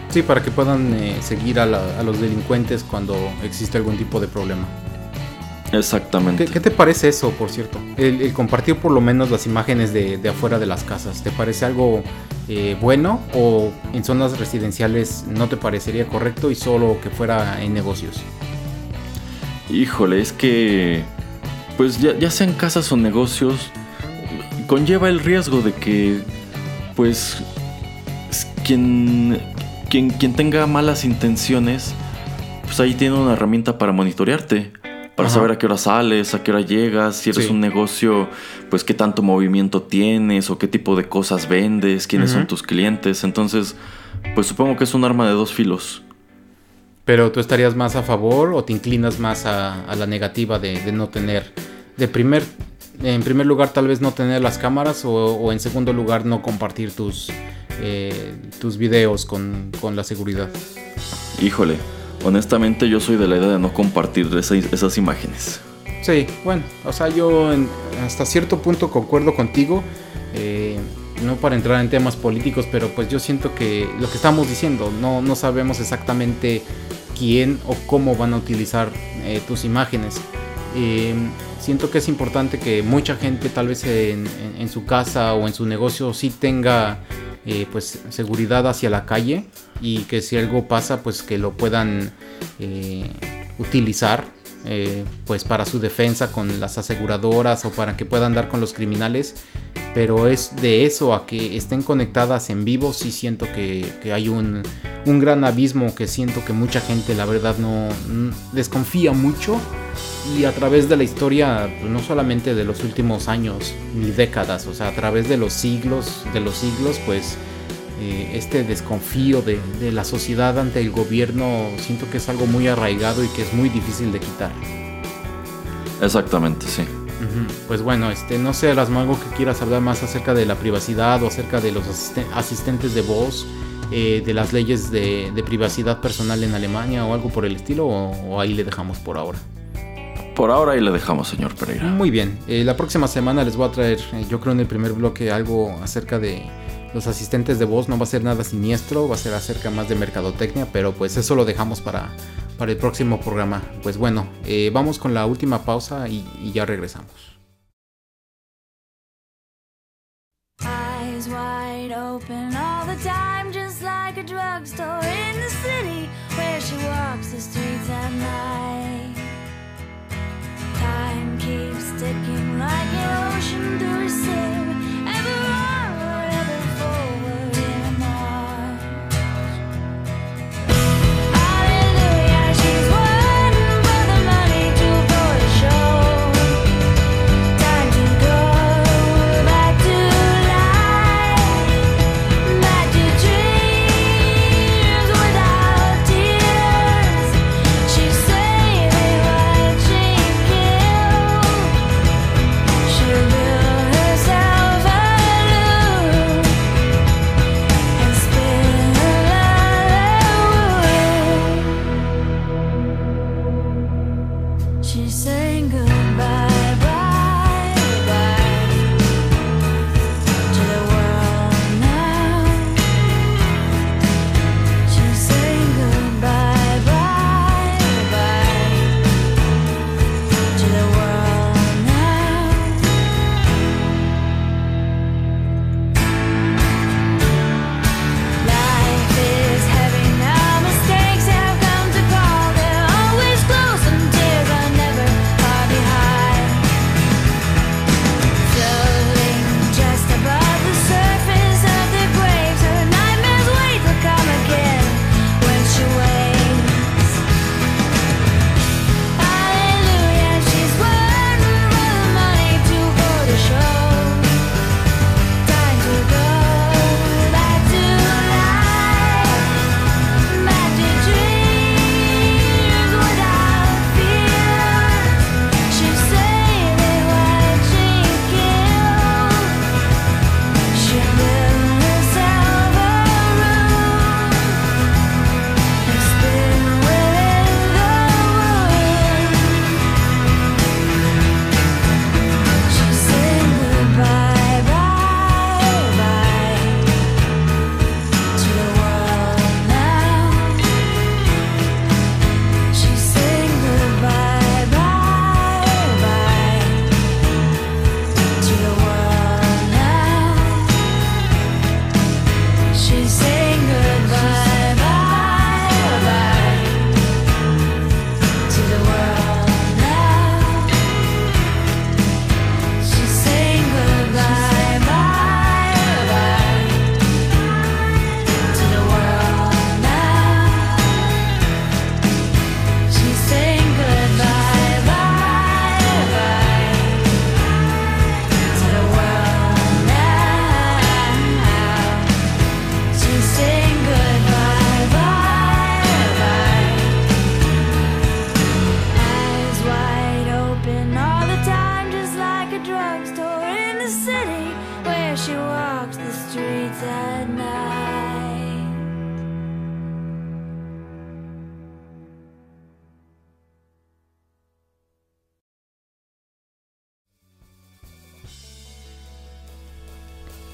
Sí, para que puedan eh, seguir a, la- a los delincuentes cuando existe algún tipo de problema.
Exactamente.
¿Qué, qué te parece eso, por cierto? El, el compartir por lo menos las imágenes de, de afuera de las casas. ¿Te parece algo eh, bueno o en zonas residenciales no te parecería correcto y solo que fuera en negocios?
Híjole, es que, pues ya, ya sean casas o negocios, conlleva el riesgo de que, pues, quien, quien, quien tenga malas intenciones, pues ahí tiene una herramienta para monitorearte. Para
Ajá.
saber a qué hora sales, a qué hora llegas, si eres
Sí.
un negocio, pues qué tanto movimiento tienes o qué tipo de cosas vendes, quiénes son tus clientes. Entonces, pues supongo que es un arma de dos filos.
Pero tú estarías más a favor o te inclinas más a, a la negativa de, de no tener, de primer, en primer lugar tal vez no tener las cámaras o, o en segundo lugar no compartir tus, eh, tus videos con, con la seguridad.
Híjole, honestamente yo soy de la idea de no compartir esa- esas imágenes.
Sí, bueno, o sea, yo en- hasta cierto punto concuerdo contigo, eh, no para entrar en temas políticos, pero pues yo siento que lo que estamos diciendo, no, no sabemos exactamente quién o cómo van a utilizar eh, tus imágenes. Eh, siento que es importante que mucha gente tal vez en, su casa o en su negocio sí tenga eh, pues seguridad hacia la calle y que si algo pasa pues que lo puedan eh, utilizar eh, pues para su defensa con las aseguradoras o para que puedan dar con los criminales. Pero es de eso a que estén conectadas en vivo sí siento que hay un, un gran abismo que siento que mucha gente la verdad no desconfía mucho. Y a través de la historia pues, no solamente de los últimos años ni décadas o sea a través de los siglos de los siglos pues eh, este desconfío de, de la sociedad ante el gobierno siento que es algo muy arraigado y que es muy difícil de quitar.
Exactamente, sí.
Pues bueno, este, no sé, Erasmo, algo que quieras hablar más acerca de la privacidad o acerca de los asiste- asistentes de voz, eh, de las leyes de, de privacidad personal en Alemania o algo por el estilo, o, o ahí le dejamos por ahora.
Por ahora ahí le dejamos, señor Pereira.
Muy bien, eh, la próxima semana les voy a traer, eh, yo creo en el primer bloque, algo acerca de los asistentes de voz. No va a ser nada siniestro, va a ser acerca más de mercadotecnia, pero pues eso lo dejamos para, para el próximo programa. Pues bueno, vamos con la última pausa y- y ya regresamos.
say say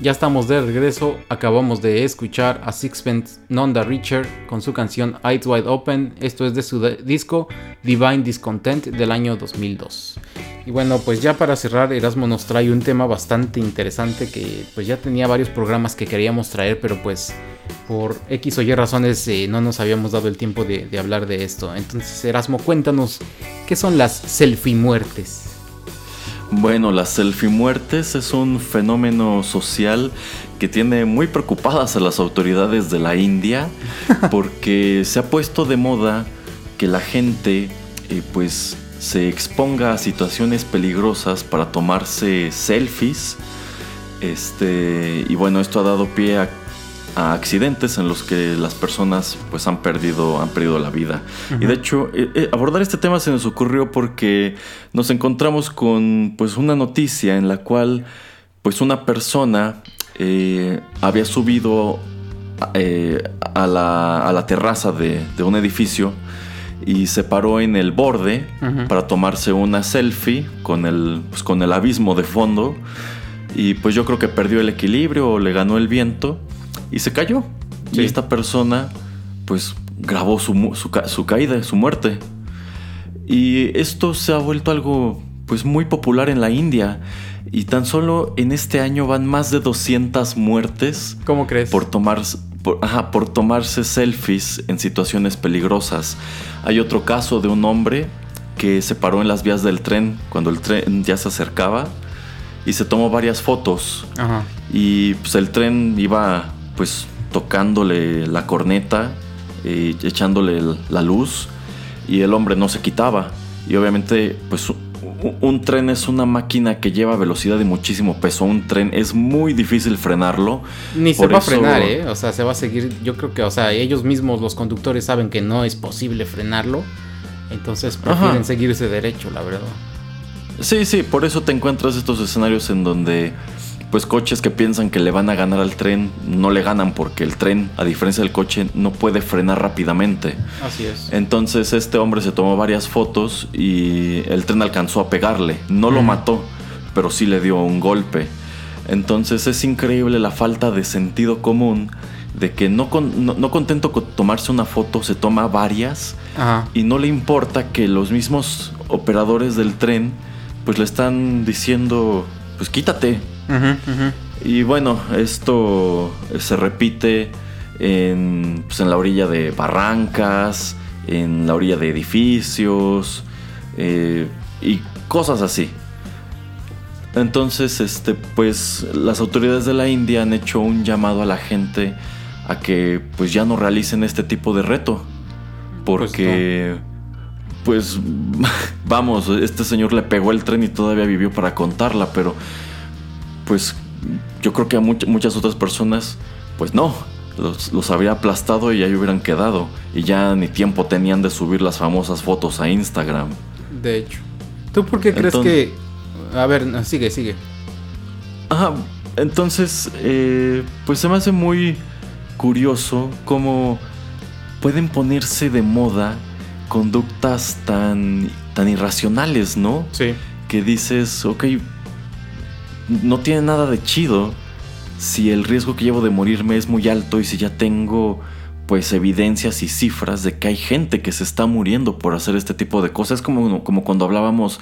Ya estamos de regreso, acabamos de escuchar a Sixpence the Richer con su canción Eyes Wide Open, esto es de su disco Divine Discontent del año 2002. Y bueno, pues ya para cerrar, Erasmo nos trae un tema bastante interesante que pues ya tenía varios programas que queríamos traer, pero pues por X o Y razones eh, no nos habíamos dado el tiempo de, de hablar de esto. Entonces, Erasmo, cuéntanos, ¿qué son las selfie muertes?
Bueno, las selfie muertes es un fenómeno social que tiene muy preocupadas a las autoridades de la India porque se ha puesto de moda que la gente eh, pues se exponga a situaciones peligrosas para tomarse selfies. Este, y bueno, esto ha dado pie a, a accidentes en los que las personas pues han perdido, han perdido la vida. Y de hecho, eh, eh, abordar este tema se nos ocurrió porque nos encontramos con pues una noticia en la cual pues una persona eh, había subido eh, a, la, a la terraza de, de un edificio y se paró en el borde para tomarse una selfie con el, pues, con el abismo de fondo. Y pues yo creo que perdió el equilibrio o le ganó el viento y se cayó.
Sí.
Y esta persona pues grabó su, su, su caída, su muerte. Y esto se ha vuelto algo pues muy popular en la India. Y tan solo en este año van más de 200 muertes
¿Cómo crees?
por, tomar, por, ajá, por tomarse selfies en situaciones peligrosas. Hay otro caso de un hombre que se paró en las vías del tren cuando el tren ya se acercaba y se tomó varias fotos
Ajá.
y pues el tren iba pues tocándole la corneta y echándole la luz y el hombre no se quitaba y obviamente pues un tren es una máquina que lleva velocidad y muchísimo peso un tren es muy difícil frenarlo
Ni se va
eso-
a frenar, ¿eh? O sea, se va a seguir. Yo creo que, o sea, ellos mismos, los conductores, saben que no es posible frenarlo. Entonces prefieren
Ajá.
seguirse derecho, la verdad.
Sí, sí, por eso te encuentras estos escenarios en donde pues coches que piensan que le van a ganar al tren no le ganan porque el tren, a diferencia del coche, no puede frenar rápidamente.
Así es.
Entonces este hombre se tomó varias fotos y el tren alcanzó a pegarle. No lo mató, pero sí le dio un golpe. Entonces es increíble la falta de sentido común de que no, con- no- no contento con tomarse una foto, se toma varias
Ajá.
y no le importa que los mismos operadores del tren pues le están diciendo pues quítate. Y bueno, esto eh, se repite en, pues, en la orilla de barrancas, en la orilla de edificios eh, y cosas así. Entonces, este, pues las autoridades de la India han hecho un llamado a la gente a que pues ya no realicen este tipo de reto. Porque, pues, vamos, este señor le pegó el tren y todavía vivió para contarla, pero pues yo creo que a much- muchas otras personas, pues no, los, los habría aplastado y ahí hubieran quedado. Y ya ni tiempo tenían de subir las famosas fotos a Instagram.
De hecho. ¿Tú por qué crees que.? A ver, no, sigue, sigue.
Ajá, entonces, eh, pues se me hace muy curioso cómo pueden ponerse de moda conductas tan, tan irracionales, ¿no?
Sí.
que dices, ok, no tiene nada de chido si el riesgo que llevo de morirme es muy alto y si ya tengo pues evidencias y cifras de que hay gente que se está muriendo por hacer este tipo de cosas. Es como, como cuando hablábamos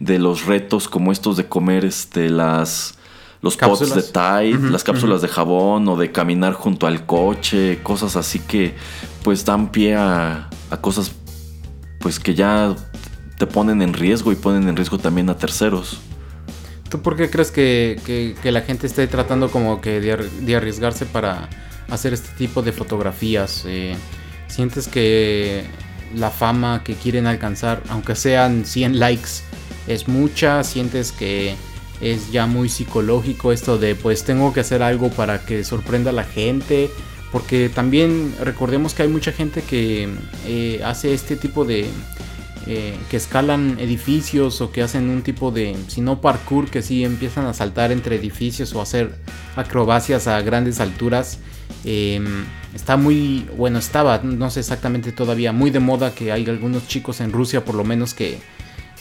de los retos como estos de comer este, las, los pots de. Tide, las cápsulas de jabón o de caminar junto al coche, cosas así que pues dan pie a, a cosas pues que ya te ponen en riesgo y ponen en riesgo también a terceros.
¿Tú por qué crees que, la gente esté tratando como que de arriesgarse para hacer este tipo de fotografías? Eh, ¿Sientes que la fama que quieren alcanzar, aunque sean 100 likes, es mucha? ¿Sientes que es ya muy psicológico esto de pues tengo que hacer algo para que sorprenda a la gente? Porque también recordemos que hay mucha gente que eh, hace este tipo de, eh, que escalan edificios o que hacen un tipo de, si no parkour, que sí empiezan a saltar entre edificios o hacer acrobacias a grandes alturas. Em, está muy, bueno, estaba, no sé exactamente todavía, muy de moda que hay algunos chicos en Rusia por lo menos que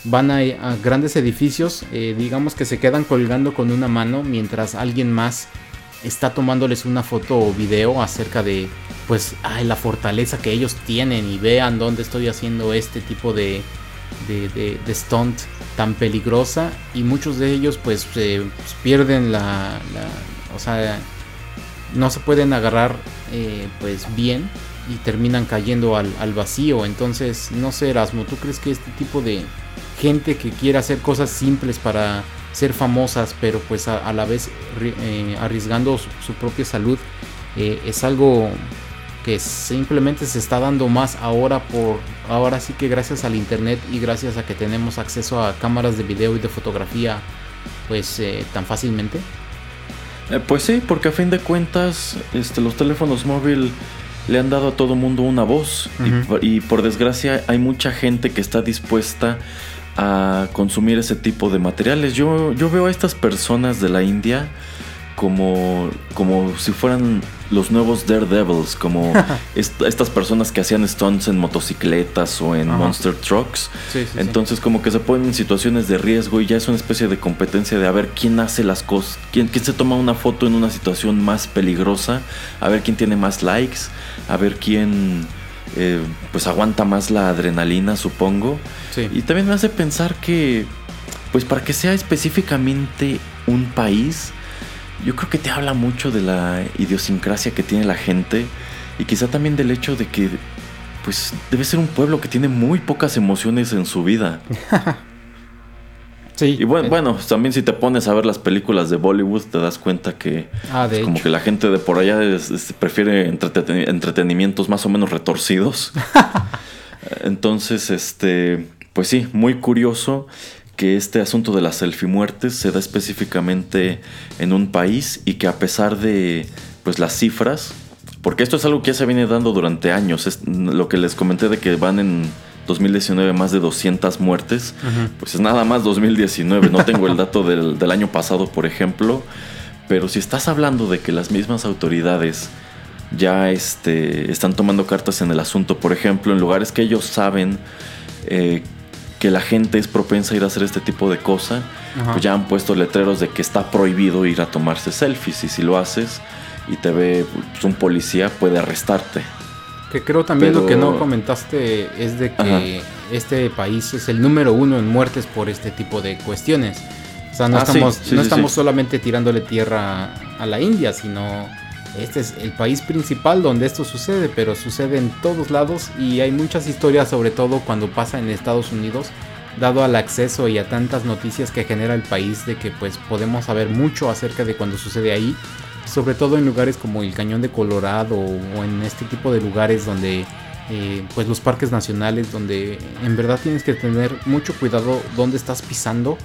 van a, grandes edificios, eh, digamos que se quedan colgando con una mano mientras alguien más está tomándoles una foto o video acerca de pues ay, la fortaleza que ellos tienen y vean dónde estoy haciendo este tipo de, de, stunt tan peligrosa. Y muchos de ellos pues, pues, pierden la, la- o sea no se pueden agarrar eh, pues bien y terminan cayendo al, al vacío. Entonces no sé Erasmo ¿tú crees que este tipo de gente que quiere hacer cosas simples para ser famosas, pero pues a, a la vez eh, arriesgando su, su propia salud, eh, es algo que simplemente se está dando más ahora por ahora sí que gracias al internet y gracias a que tenemos acceso a cámaras de video y de fotografía pues eh, tan fácilmente.
Eh, pues sí, porque a fin de cuentas este, los teléfonos móviles le han dado a todo mundo una voz y por- y, por desgracia hay mucha gente que está dispuesta a consumir ese tipo de materiales. Yo, yo veo a estas personas de la India como, como si fueran los nuevos Daredevils, como est- estas personas que hacían stunts en motocicletas o en
Ajá.
Monster Trucks.
Sí, sí, sí.
Entonces como que se ponen en situaciones de riesgo y ya es una especie de competencia de a ver quién hace las cosas, quién, quién se toma una foto en una situación más peligrosa, a ver quién tiene más likes, a ver quién eh, pues aguanta más la adrenalina, supongo.
Sí.
Y también me hace pensar que pues para que sea específicamente un país, yo creo que te habla mucho de la idiosincrasia que tiene la gente y quizá también del hecho de que pues debe ser un pueblo que tiene muy pocas emociones en su vida.
Sí.
Y bueno,
Eh,
bueno, también si te pones a ver las películas de Bollywood te das cuenta que
ah, de
como que la gente de por allá es- es- prefiere entreten- entretenimientos más o menos retorcidos. Entonces, este, pues sí, muy curioso que este asunto de las selfie muertes se da específicamente en un país y que a pesar de pues las cifras, porque esto es algo que ya se viene dando durante años, es lo que les comenté de que van en 2019 más de 200 muertes, pues es nada más 2019, no tengo el dato del, del año pasado, por ejemplo, pero si estás hablando de que las mismas autoridades ya este, están tomando cartas en el asunto, por ejemplo, en lugares que ellos saben eh, que la gente es propensa a ir a hacer este tipo de cosas,
Ajá.
pues ya han puesto letreros de que está prohibido ir a tomarse selfies y si lo haces y te ve pues, un policía puede arrestarte.
Que creo también lo que no comentaste es de que
Ajá.
este país es el número uno en muertes por este tipo de cuestiones. O sea, no
Ah,
estamos,
sí,
no
sí,
estamos solamente tirándole tierra a la India, sino este es el país principal donde esto sucede, pero sucede en todos lados y hay muchas historias, sobre todo cuando pasa en Estados Unidos, dado al acceso y a tantas noticias que genera el país de que pues podemos saber mucho acerca de cuando sucede ahí sobre todo en lugares como el Cañón de Colorado o en este tipo de lugares donde eh, pues los parques nacionales donde en verdad tienes que tener mucho cuidado dónde estás pisando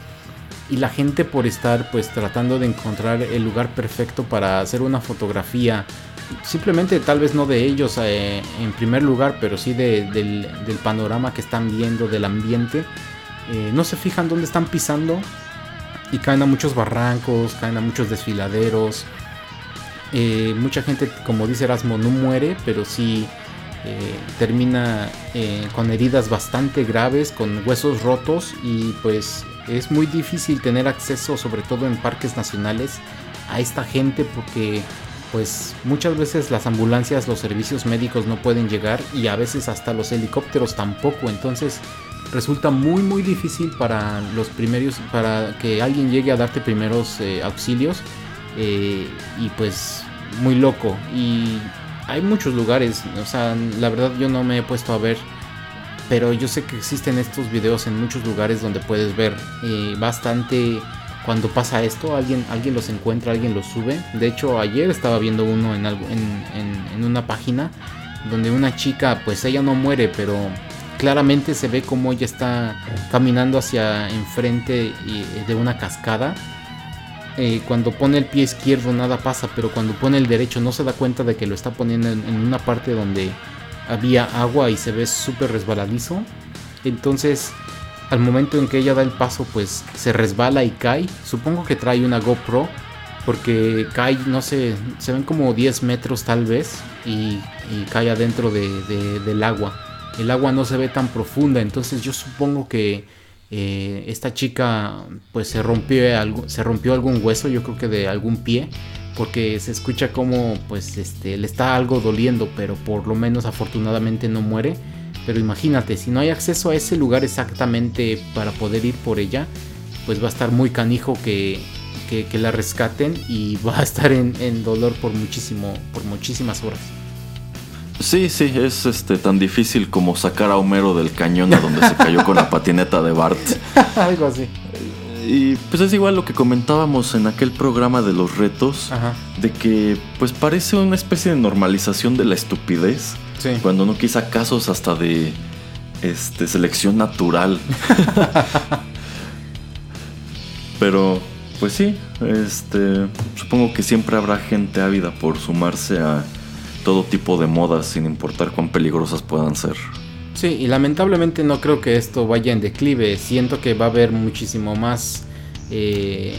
y la gente por estar pues tratando de encontrar el lugar perfecto para hacer una fotografía simplemente tal vez no de ellos eh, en primer lugar pero sí de- del, panorama que están viendo del ambiente eh, no se fijan dónde están pisando y caen a muchos barrancos caen a muchos desfiladeros eh, mucha gente, como dice Erasmo, no muere, pero sí eh, termina eh, con heridas bastante graves, con huesos rotos y pues es muy difícil tener acceso, sobre todo en parques nacionales, a esta gente porque pues muchas veces las ambulancias, los servicios médicos no pueden llegar y a veces hasta los helicópteros tampoco, entonces resulta muy muy difícil para los primeros, para que alguien llegue a darte primeros auxilios eh, y pues muy loco. Y hay muchos lugares o sea la verdad yo no me he puesto a ver pero yo sé que existen estos videos en muchos lugares donde puedes ver eh, bastante cuando pasa esto alguien alguien los encuentra alguien los sube. De hecho ayer estaba viendo uno en algo en, en- en una página donde una chica pues ella no muere pero claramente se ve como ella está caminando hacia enfrente y- de una cascada eh, cuando pone el pie izquierdo nada pasa, pero cuando pone el derecho no se da cuenta de que lo está poniendo en, una parte donde había agua y se ve súper resbaladizo. Entonces, al momento en que ella da el paso, pues se resbala y cae. Supongo que trae una GoPro, porque cae, no sé, se ven como 10 metros tal vez, y, y cae adentro de- de- del agua. El agua no se ve tan profunda, entonces yo supongo que eh, esta chica pues se rompió, algo, se rompió algún hueso, yo creo que de algún pie, porque se escucha como pues este le está algo doliendo, pero por lo menos afortunadamente no muere. Pero imagínate, si no hay acceso a ese lugar exactamente para poder ir por ella, pues va a estar muy canijo que, la rescaten y va a estar en, en dolor por muchísimo, por muchísimas horas.
Sí, sí, es este tan difícil como sacar a Homero del cañón a donde se cayó con la patineta de Bart.
Algo así.
Y pues es igual lo que comentábamos en aquel programa de los retos,
Ajá.
de que pues parece una especie de normalización de la estupidez,
Sí.
cuando no quizá casos hasta de este selección natural. Pero pues sí, este supongo que siempre habrá gente ávida por sumarse a todo tipo de modas sin importar cuán peligrosas puedan ser.
Sí, y lamentablemente no creo que esto vaya en declive. Siento que va a haber muchísimo más eh,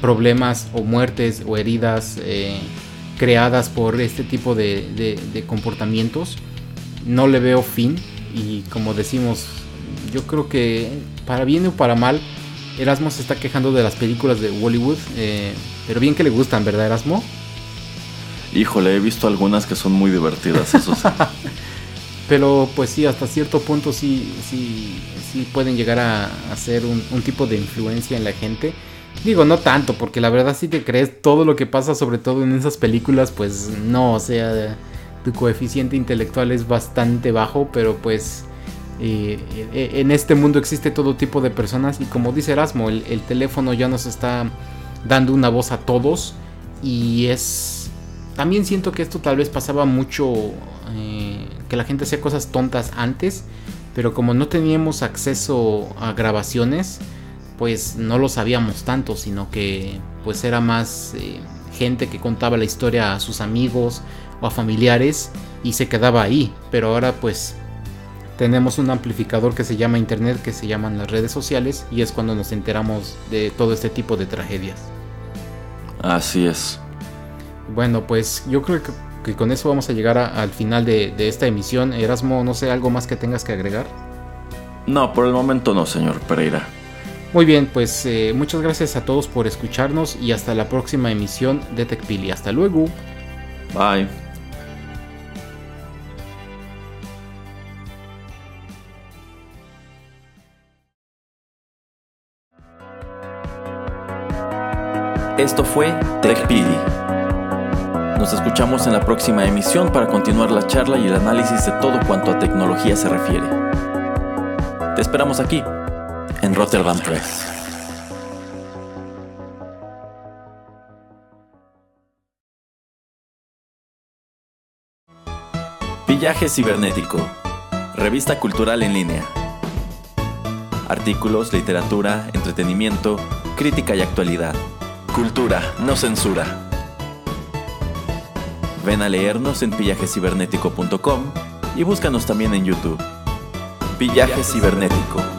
problemas o muertes o heridas eh, creadas por este tipo de, comportamientos. No le veo fin y como decimos, yo creo que para bien o para mal, Erasmo se está quejando de las películas de Bollywood, eh, pero bien que le gustan, ¿verdad Erasmo?
Híjole, he visto algunas que son muy divertidas, eso.
Pero pues sí, hasta cierto punto sí, sí, sí pueden llegar a, ser un, un tipo de influencia en la gente. Digo, no tanto, porque la verdad si te crees todo lo que pasa, sobre todo en esas películas, pues no, o sea, tu coeficiente intelectual es bastante bajo, pero pues eh, eh, en este mundo existe todo tipo de personas y como dice Erasmo, el teléfono ya nos está dando una voz a todos y es... También siento que esto tal vez pasaba mucho, eh, que la gente hacía cosas tontas antes, pero como no teníamos acceso a grabaciones, pues no lo sabíamos tanto, sino que pues era más eh, gente que contaba la historia a sus amigos o a familiares y se quedaba ahí, pero ahora pues tenemos un amplificador que se llama internet, que se llaman las redes sociales y es cuando nos enteramos de todo este tipo de tragedias.
Así es.
Bueno, pues yo creo que, que con eso vamos a llegar a- al final de, de esta emisión. Erasmo, no sé, algo más que tengas que agregar.
No, por el momento no, señor Pereira.
Muy bien, pues eh, muchas gracias a todos por escucharnos y hasta la próxima emisión de TechPili. Hasta luego.
Bye. Esto fue TechPili. Nos escuchamos en la próxima emisión para continuar la charla y el análisis de todo cuanto a tecnología se refiere. Te esperamos aquí, en Rotterdam Press. Villaje Cibernético, revista cultural en línea. Artículos, literatura, entretenimiento, crítica y actualidad. Cultura, no censura. Ven a leernos en pillajecibernético.com y búscanos también en YouTube. Villaje Cibernético.